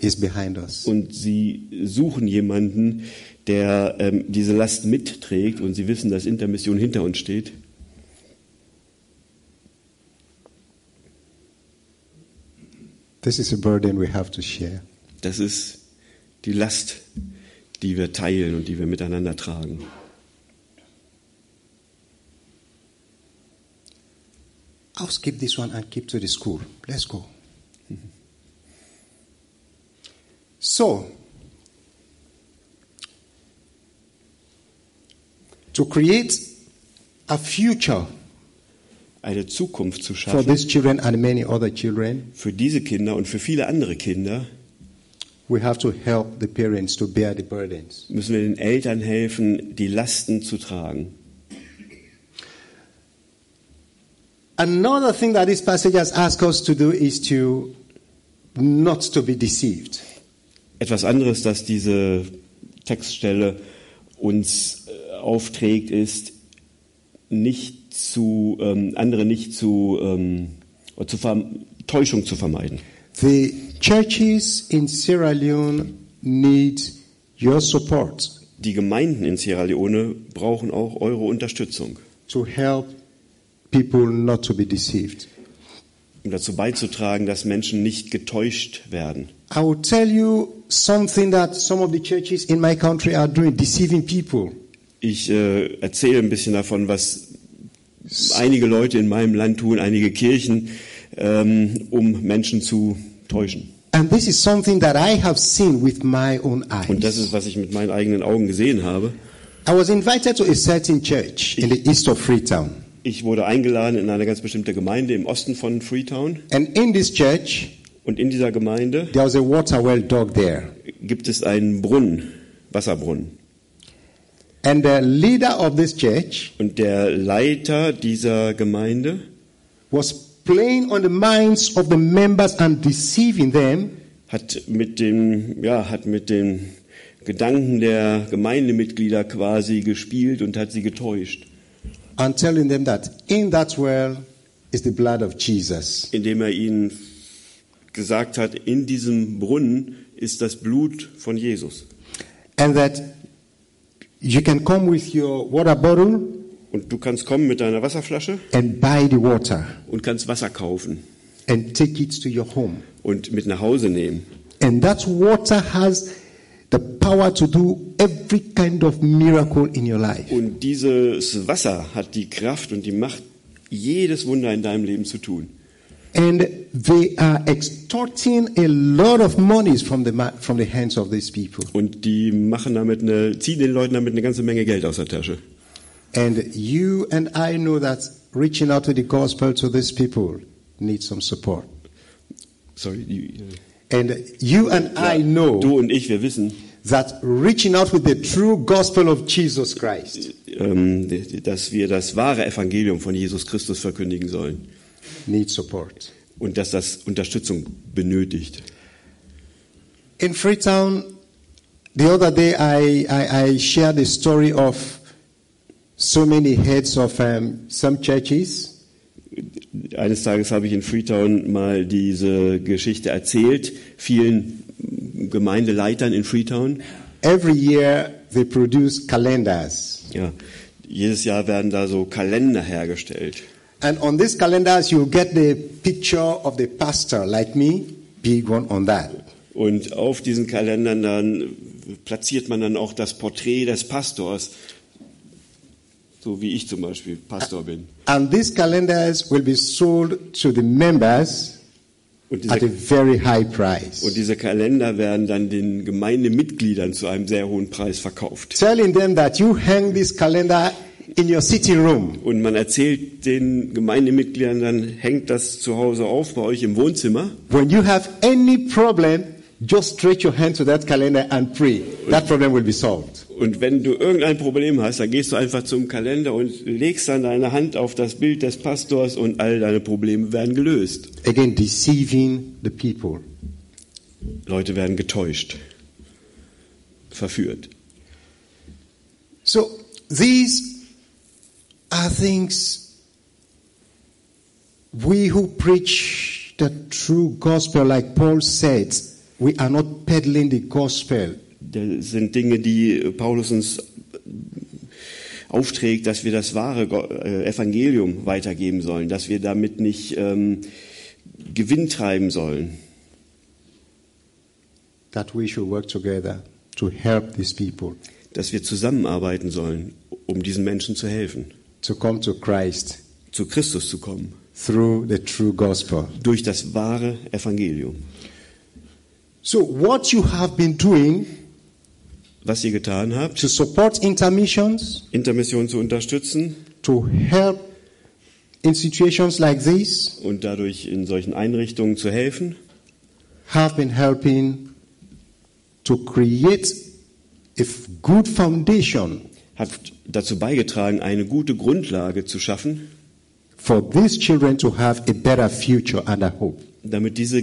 is behind us. Und sie suchen jemanden, der ähm, diese Last mitträgt. Und sie wissen, dass Intermission hinter uns steht. This is a burden we have to share. Das ist die Last, die wir teilen und die wir miteinander tragen. I'll skip this one and keep to the school. Let's go. So, to create a future Eine Zukunft zu for schaffen these children and many other children, für diese Kinder und für viele andere Kinder, we have to help the parents to bear the burdens. müssen wir den Eltern helfen, die Lasten zu tragen. Another thing that this passage has asked us to do is to not to be deceived. Etwas anderes, das diese Textstelle uns äh, aufträgt, ist, nicht zu, ähm, andere nicht zu, ähm, zu Täuschung zu vermeiden. The churches in Sierra Leone need your support Die Gemeinden in Sierra Leone brauchen auch eure Unterstützung, to help people not to be deceived. um dazu beizutragen, dass Menschen nicht getäuscht werden. I will tell you something that some of the churches in my country are doing, deceiving people. Ich äh, erzähle ein bisschen davon, was einige Leute in meinem Land tun, einige Kirchen, ähm, um Menschen zu täuschen. And this is something that I have seen with my own Und das ist, was ich mit meinen eigenen Augen gesehen habe. I was invited to a certain church in the east of Freetown. Ich wurde eingeladen in eine ganz bestimmte Gemeinde im Osten von Freetown. And in this church, Und in dieser Gemeinde there was a water well dug there. gibt es einen Brunnen, Wasserbrunnen. And the leader of this church Und der Leiter dieser Gemeinde was playing on the minds of the members and deceiving them hat mit dem, ja, hat mit den Gedanken der Gemeindemitglieder quasi gespielt und hat sie getäuscht, and telling them that in that well is the blood of Jesus. indem er ihnen gesagt hat, in diesem Brunnen ist das Blut von Jesus. And that you can come with your water bottle Und du kannst kommen mit deiner Wasserflasche and buy the water und kannst Wasser kaufen and take it to your home. und mit nach Hause nehmen. And that water has the power to do every kind of miracle in your life. Und dieses Wasser hat die Kraft und die Macht, jedes Wunder in deinem Leben zu tun. And they are extorting a lot of monies from the, from the hands of these people. Und die machen damit eine, ziehen den Leuten damit eine ganze Menge Geld aus der Tasche. And you and I know that reaching out to the gospel to these people needs some support. Sorry, die, And you and I know du und ich, wir wissen, that reaching out with the true gospel of Jesus Christ ähm, dass wir das wahre Evangelium von Jesus Christus verkündigen sollen needs support. und dass das Unterstützung benötigt. In Freetown, the other day I, I, I shared the story of so many heads of um, some churches Eines Tages habe ich in Freetown mal diese Geschichte erzählt, vielen Gemeindeleitern in Freetown. Every year they produce calendars. Ja, jedes Jahr werden da so Kalender hergestellt. And on these calendars, you get the picture of the pastor, like me, big one on that. Und auf diesen Kalendern dann platziert man dann auch das Porträt des Pastors, so wie ich zum Beispiel Pastor bin. And these calendars will be sold to the members Und at a diese, very high price. und diese Kalender werden dann den Gemeindemitgliedern zu einem sehr hohen Preis verkauft. Telling them that you hang this calendar in your sitting room. Und man erzählt den Gemeindemitgliedern dann, hängt das zu Hause auf bei euch im Wohnzimmer. When you have any problem, just stretch your hand to that calendar and pray. That problem will be solved. Und wenn du irgendein Problem hast, dann gehst du einfach zum Kalender und legst dann deine Hand auf das Bild des Pastors und all deine Probleme werden gelöst. Again, deceiving the people. Leute werden getäuscht, verführt. So these are things we who preach the true gospel, like Paul said, we are not peddling the gospel. Das sind Dinge, die Paulus uns aufträgt, dass wir das wahre äh, Evangelium weitergeben sollen, dass wir damit nicht ähm, Gewinn treiben sollen, That we should work together to help these people. Dass wir zusammenarbeiten sollen, um diesen Menschen zu helfen, to come to Christ zu Christus zu kommen, through the true gospel. durch das wahre Evangelium. So, what you have been doing Was ihr getan habt, to support intermissions, Intermission zu unterstützen to help in situations like this, und dadurch in solchen Einrichtungen zu helfen, have been helping to create a good foundation hat dazu beigetragen, eine gute Grundlage zu schaffen, for these children to have a better future and a hope. damit diese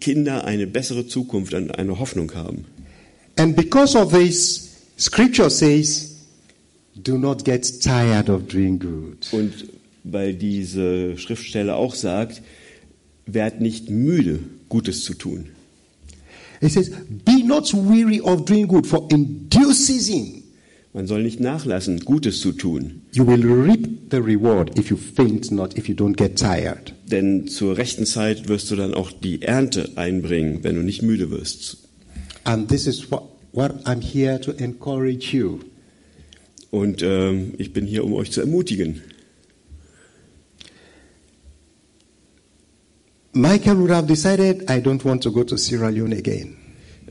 Kinder eine bessere Zukunft und eine Hoffnung haben. And because of this, scripture says, do not get tired of doing good. Und weil diese Schriftstelle auch sagt, werd nicht müde, Gutes zu tun. It says, be not weary of doing good, for in due season Man soll nicht nachlassen, Gutes zu tun, you will reap the reward if you faint not, if you don't get tired. denn zur rechten Zeit wirst du dann auch die Ernte einbringen, wenn du nicht müde wirst. And this is what, what I'm here to encourage you. Und ähm, ich bin hier, um euch zu ermutigen. Michael would have decided, I don't want to go to Sierra Leone again.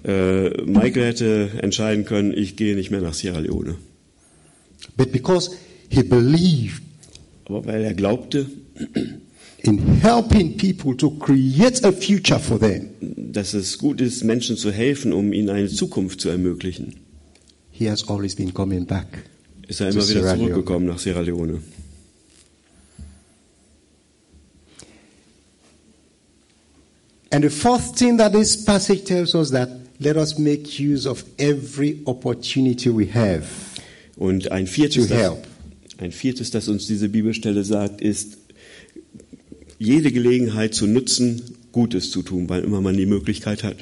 Äh, Michael hätte entscheiden können, ich gehe nicht mehr nach Sierra Leone. But because he believed Aber weil er glaubte, in helping people to create a future for them, dass es gut ist, Menschen zu helfen, um ihnen eine Zukunft zu ermöglichen, he has always been coming back. ist er immer wieder Sierra Leone. zurückgekommen nach Sierra Leone. And the fourth thing that this passage tells us that let us make use of every opportunity we have. Und ein viertes, To das, ein viertes, das uns diese Bibelstelle sagt, ist, jede Gelegenheit zu nutzen, Gutes zu tun, weil immer man die Möglichkeit hat.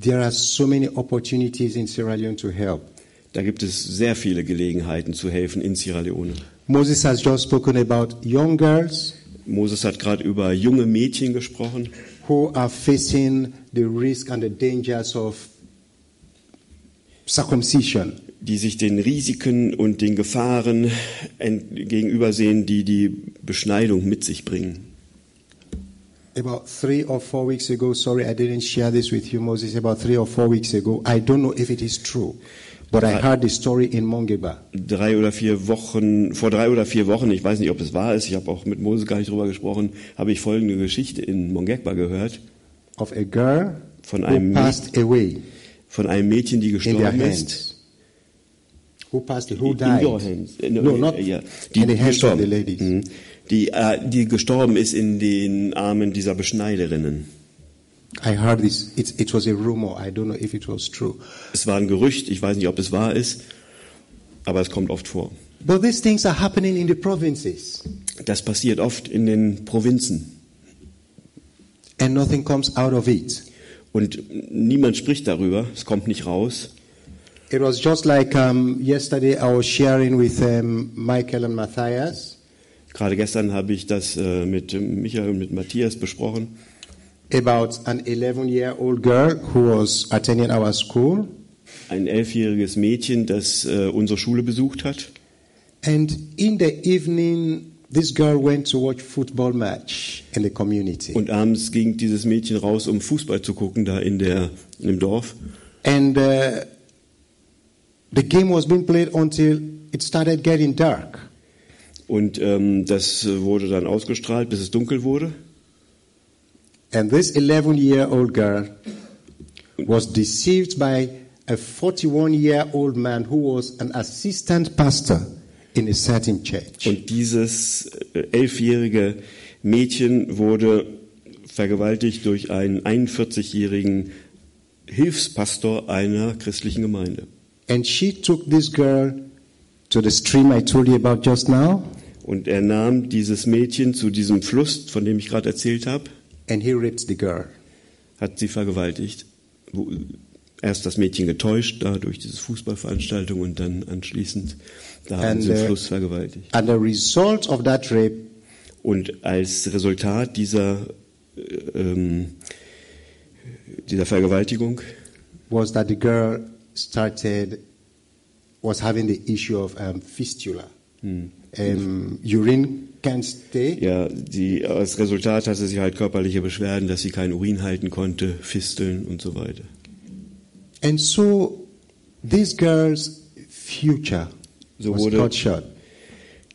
There are so many opportunities in Sierra Leone to help. Da gibt es sehr viele Gelegenheiten zu helfen in Sierra Leone. Moses has just spoken about young girls Moses hat gerade über junge Mädchen gesprochen, who are facing the risk and the dangers of circumcision. die sich den Risiken und den Gefahren gegenübersehen, die die Beschneidung mit sich bringen. About three or four weeks ago, sorry I didn't share this with you, Moses, about three or four weeks ago, I don't know if it is true, but I heard the story in Mongeba Drei oder vier Wochen, vor drei oder vier Wochen, ich weiß nicht, ob es wahr ist, ich habe auch mit Moses gar nicht drüber gesprochen, habe ich folgende Geschichte in Mongekba gehört of a girl Von who einem passed away von einem Mädchen, die in gestorben ist. Who passed, who In died? your hands. Äh, No, not ja, in the hands of the ladies. Mhm. Die, äh, die gestorben ist in den Armen dieser Beschneiderinnen. I heard this. It, it was a rumor. I don't know if it was true. Es war ein Gerücht, ich weiß nicht, ob es wahr ist, aber es kommt oft vor. But these things are happening in the provinces, Das passiert oft in den Provinzen and nothing comes out of it. und niemand spricht darüber, es kommt nicht raus. It was just like um, yesterday I was sharing with um, Michael and Matthias Gerade gestern habe ich das äh, mit Michael und mit Matthias besprochen. about an 11 year old girl who was attending our school. Ein elfjähriges Mädchen, das äh, unsere Schule besucht hat. And in the evening, this girl went to watch football match in the community. Und abends ging dieses Mädchen raus, um Fußball zu gucken, da in der, im Dorf. And uh, the game was being played until it started getting dark. Und ähm, das wurde dann ausgestrahlt, bis es dunkel wurde. And this 11 year old girl was deceived by a 41 year old man who was an assistant pastor in a certain church. Und dieses äh, elfjährige Mädchen wurde vergewaltigt durch einen 41-jährigen Hilfspastor einer christlichen Gemeinde. And she took this girl to the stream I told you about just now, Und er nahm dieses Mädchen zu diesem Fluss, von dem ich gerade erzählt habe, and he raped the girl. hat sie vergewaltigt. Erst das Mädchen getäuscht, da durch diese Fußballveranstaltung und dann anschließend da an And, diesem äh, Fluss vergewaltigt. And the result of that rape Und als Resultat dieser, äh, ähm, dieser Vergewaltigung was that the girl started was having the issue of um, fistula. Um, urine can't stay, Ja, die, als Resultat hatte sie halt körperliche Beschwerden, dass sie keinen Urin halten konnte, Fisteln und so weiter. and so this girl's future So was wurde- cut short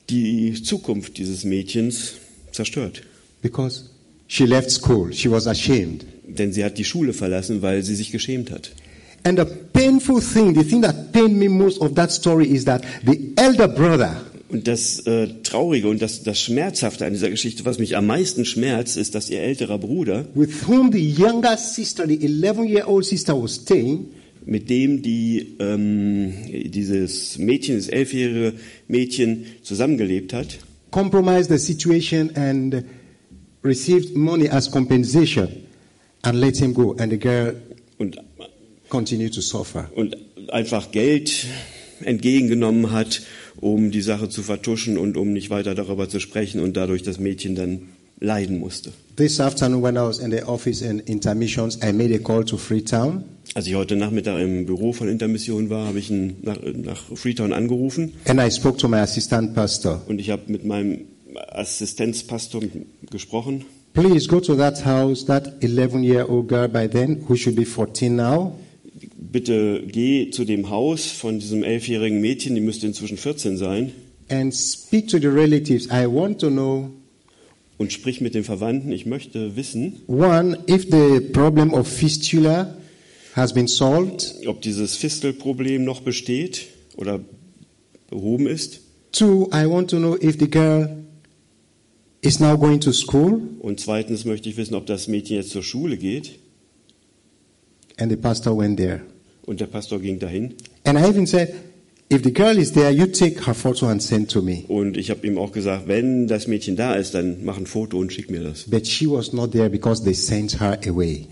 Die Zukunft dieses Mädchens zerstört. because she left school. She was ashamed. Denn sie hat die Schule verlassen, weil sie sich geschämt hat. And the painful thing, the thing that pained me most of that story is that the elder brother Und das äh, Traurige und das, das Schmerzhafte an dieser Geschichte, was mich am meisten schmerzt, ist, dass ihr älterer Bruder, with whom the younger sister, the 11 year old sister, was staying, mit dem die, ähm, dieses Mädchen, das elfjährige Mädchen zusammengelebt hat, compromised the situation and received money as compensation and let him go. And the girl und, continued to suffer. und einfach Geld entgegengenommen hat, um die Sache zu vertuschen und um nicht weiter darüber zu sprechen und dadurch das Mädchen dann leiden musste. This afternoon, when I was in the office in intermissions, I made a call to Freetown Als ich heute Nachmittag im Büro von Intermission war, habe ich nach, nach Freetown angerufen and I spoke to my assistant pastor. und ich habe mit meinem Assistenzpastor gesprochen. Please go to that house, that 11 year old girl by then, who should be 14 now, Bitte geh zu dem Haus von diesem elfjährigen Mädchen, die müsste inzwischen 14 sein, and speak to the relatives. I want to know und sprich mit den Verwandten. Ich möchte wissen, one, if the problem of fistula has been solved, ob dieses Fistelproblem noch besteht oder behoben ist. Two, I want to know if the girl is now going to school. Und zweitens möchte ich wissen, ob das Mädchen jetzt zur Schule geht. And the pastor went there. Und der Pastor ging dahin. And I even said, if the girl is there, you take her photo and send to me. Und ich habe ihm auch gesagt, wenn das Mädchen da ist, dann mach ein Foto und schick mir das. But she was not there because they sent her away.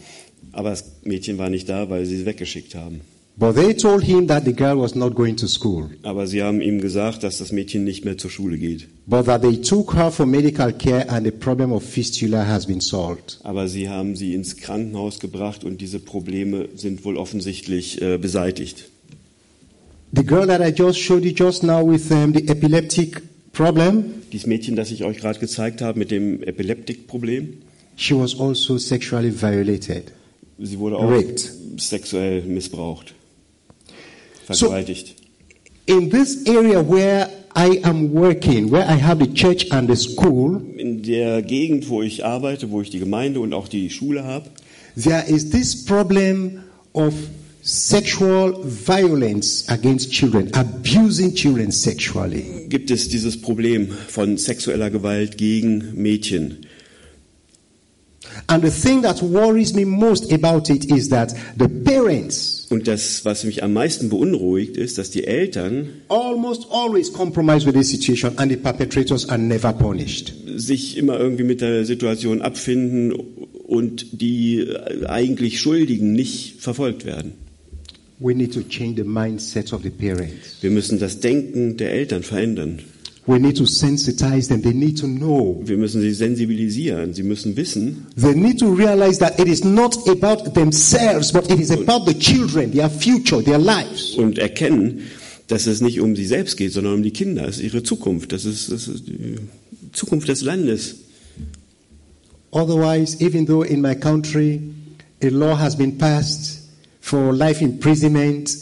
Aber das Mädchen war nicht da, weil sie sie weggeschickt haben. But they told him that the girl was not going to school, Aber sie haben ihm gesagt, dass das Mädchen nicht mehr zur Schule geht. but that they took her for medical care and the problem of fistula has been solved. Aber sie haben sie ins Krankenhaus gebracht und diese Probleme sind wohl offensichtlich äh, beseitigt. The girl that I just showed you just now with um, the epileptic problem, Dieses Mädchen, das ich euch gerade gezeigt habe mit dem Epileptikproblem, she was also sexually violated. sie wurde auch Raped. sexuell missbraucht, So- vergewaltigt. In this area where I am working, where I have the church and the school, In der Gegend, wo ich arbeite, wo ich die Gemeinde und auch die Schule habe, there is this problem of sexual violence against children, abusing children sexually. gibt es dieses Problem von sexueller Gewalt gegen Mädchen. And the thing that worries me most about it is that the parents Und das, was mich am meisten beunruhigt, ist, dass die Eltern sich immer irgendwie mit der Situation abfinden und die äh, eigentlich Schuldigen nicht verfolgt werden. We need to change the mindset of the parents. Wir müssen das Denken der Eltern verändern. We need to sensitize them. They need to know. Wir müssen sie sensibilisieren. Sie müssen wissen, They need to realize that it is not about themselves, but it is about the children, their future, their lives. und erkennen, dass es nicht um sie selbst geht, sondern um die Kinder. Das ist ihre Zukunft. Das ist, das ist die Zukunft des Landes. Otherwise, even though in my country a law has been passed for life imprisonment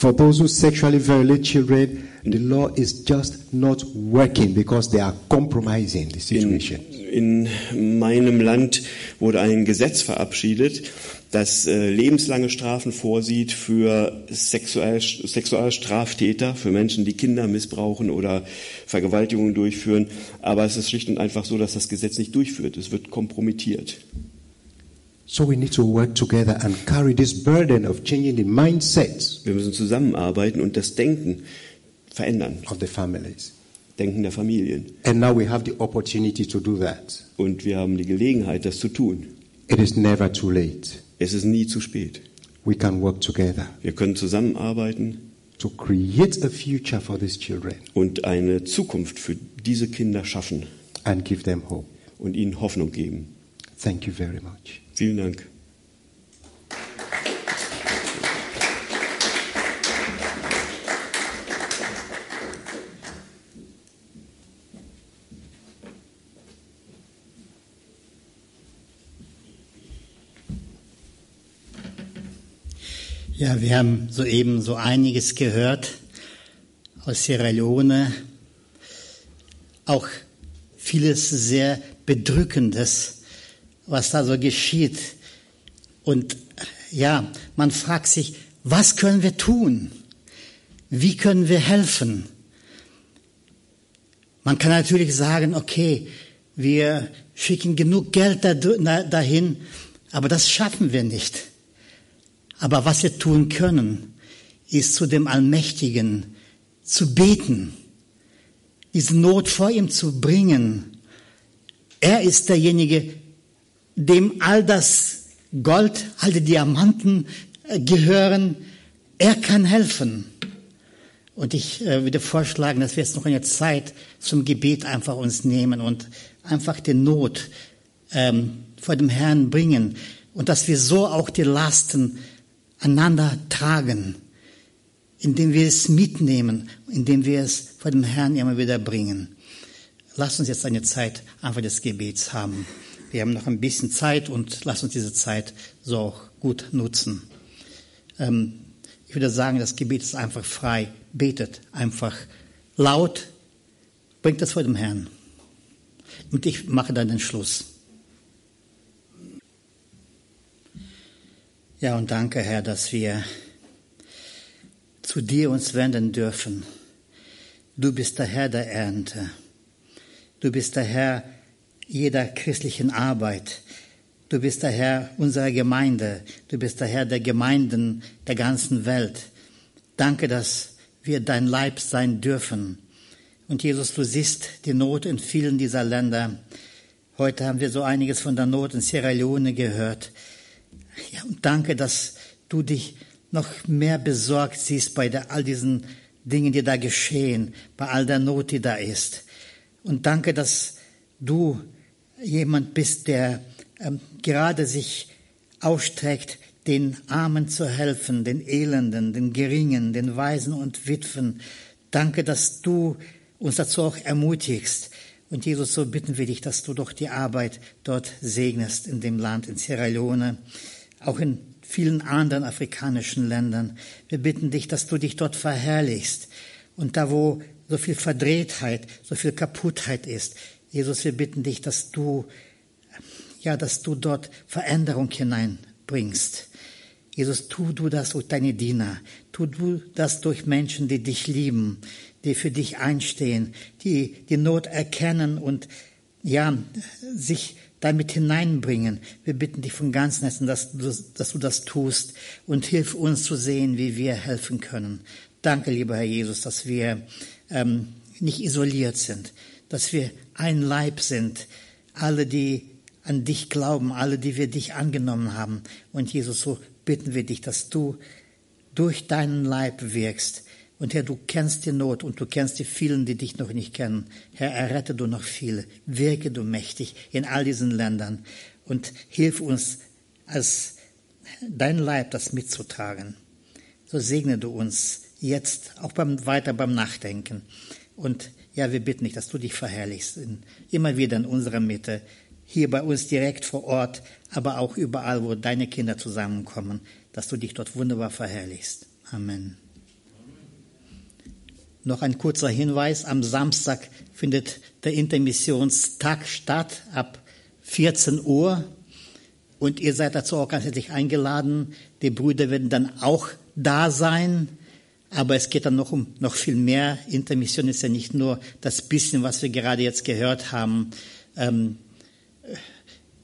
for those who sexually violate children, the law is just not working because they are compromising the In, situation. in meinem Land wurde ein Gesetz verabschiedet, das äh, lebenslange Strafen vorsieht für Sexual, Sexualstraftäter, für Menschen, die Kinder missbrauchen oder Vergewaltigungen durchführen. Aber es ist schlicht und einfach so, dass das Gesetz nicht durchführt. Es wird kompromittiert. So we need to work together and carry this burden of changing the mindsets Wir müssen zusammenarbeiten und das Denken verändern. of the families. Denken der Familien. And now we have the opportunity to do that. Und wir haben die Gelegenheit, das zu tun. It is never too late. Es ist nie zu spät. We can work together Wir können zusammenarbeiten to create a future for these children und eine Zukunft für diese Kinder schaffen and give them hope. und ihnen Hoffnung geben. Thank you very much. Vielen Dank. Ja, wir haben soeben so einiges gehört aus Sierra Leone. Auch vieles sehr Bedrückendes, was da so geschieht. Und ja, man fragt sich, was können wir tun? Wie können wir helfen? Man kann natürlich sagen, okay, wir schicken genug Geld dahin, aber das schaffen wir nicht. Aber was wir tun können, ist zu dem Allmächtigen zu beten, diese Not vor ihm zu bringen. Er ist derjenige, dem all das Gold, all die Diamanten gehören. Er kann helfen. Und ich äh, würde vorschlagen, dass wir jetzt noch eine Zeit zum Gebet einfach uns nehmen und einfach die Not ähm, vor dem Herrn bringen und dass wir so auch die Lasten einander tragen, indem wir es mitnehmen, indem wir es vor dem Herrn immer wieder bringen. Lass uns jetzt eine Zeit einfach des Gebets haben. Wir haben noch ein bisschen Zeit und lass uns diese Zeit so auch gut nutzen. Ähm, ich würde sagen, das Gebet ist einfach frei. Betet einfach laut, bringt das vor dem Herrn. Und ich mache dann den Schluss. Ja, und danke, Herr, dass wir zu dir uns wenden dürfen. du bist der Herr der Ernte. Du bist der Herr jeder christlichen Arbeit. Du bist der Herr unserer Gemeinde. Du bist der Herr der Gemeinden der ganzen Welt. Danke, dass wir dein Leib sein dürfen. Und Jesus, du siehst die Not in vielen dieser Länder. Heute haben wir so einiges von der Not in Sierra Leone gehört. Ja, und danke, dass du dich noch mehr besorgt siehst bei der, all diesen Dingen, die da geschehen, bei all der Not, die da ist. Und danke, dass du jemand bist, der ähm, gerade sich ausstreckt, den Armen zu helfen, den Elenden, den Geringen, den Waisen und Witwen. Danke, dass du uns dazu auch ermutigst. Und Jesus, so bitten wir dich, dass du doch die Arbeit dort segnest in dem Land, in Sierra Leone, auch in vielen anderen afrikanischen Ländern. Wir bitten dich, dass du dich dort verherrlichst. Und da, wo so viel Verdrehtheit, so viel Kaputtheit ist, Jesus, wir bitten dich, dass du ja, dass du dort Veränderung hineinbringst. Jesus, tu du das durch deine Diener, tu du das durch Menschen, die dich lieben, die für dich einstehen, die die Not erkennen und ja, sich damit hineinbringen. Wir bitten dich von ganzem Herzen, dass du, dass du das tust und hilf uns zu sehen, wie wir helfen können. Danke, lieber Herr Jesus, dass wir ähm, nicht isoliert sind, dass wir ein Leib sind, alle, die an dich glauben, alle, die wir dich angenommen haben. Und Jesus, so bitten wir dich, dass du durch deinen Leib wirkst. Und Herr, du kennst die Not und du kennst die vielen, die dich noch nicht kennen. Herr, errette du noch viele. Wirke du mächtig in all diesen Ländern und hilf uns als dein Leib das mitzutragen. So segne du uns jetzt, auch beim, weiter beim Nachdenken. Und ja, wir bitten dich, dass du dich verherrlichst, in, immer wieder in unserer Mitte hier bei uns direkt vor Ort, aber auch überall, wo deine Kinder zusammenkommen, dass du dich dort wunderbar verherrlichst. Amen. Noch ein kurzer Hinweis. Am Samstag findet der Intermissionstag statt ab 14 Uhr. Und ihr seid dazu auch ganz herzlich eingeladen. Die Brüder werden dann auch da sein. Aber es geht dann noch um noch viel mehr. Intermission ist ja nicht nur das bisschen, was wir gerade jetzt gehört haben. Ähm,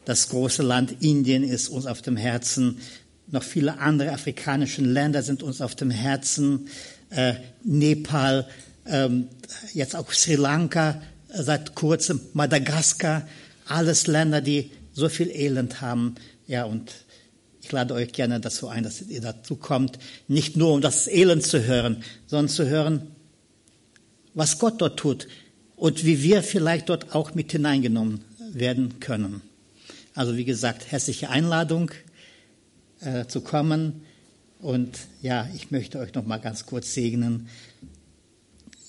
das große Land Indien ist uns auf dem Herzen. Noch viele andere afrikanische Länder sind uns auf dem Herzen. Äh, Nepal, ähm, jetzt auch Sri Lanka, äh, seit kurzem Madagaskar. Alles Länder, die so viel Elend haben. Ja, und ich lade euch gerne dazu ein, dass ihr dazu kommt, nicht nur um das Elend zu hören, sondern zu hören, was Gott dort tut und wie wir vielleicht dort auch mit hineingenommen werden können. Also wie gesagt, herzliche Einladung äh, zu kommen. Und ja, ich möchte euch noch mal ganz kurz segnen.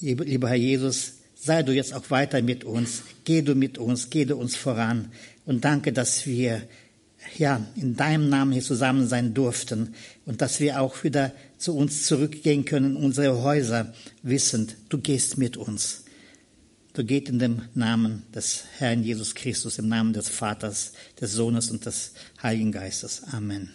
Lieber Herr Jesus, sei du jetzt auch weiter mit uns. Geh du mit uns, geh du uns voran. Und danke, dass wir ja in deinem Namen hier zusammen sein durften und dass wir auch wieder zu uns zurückgehen können, unsere Häuser, wissend, du gehst mit uns. So geht in dem Namen des Herrn Jesus Christus, im Namen des Vaters, des Sohnes und des Heiligen Geistes. Amen.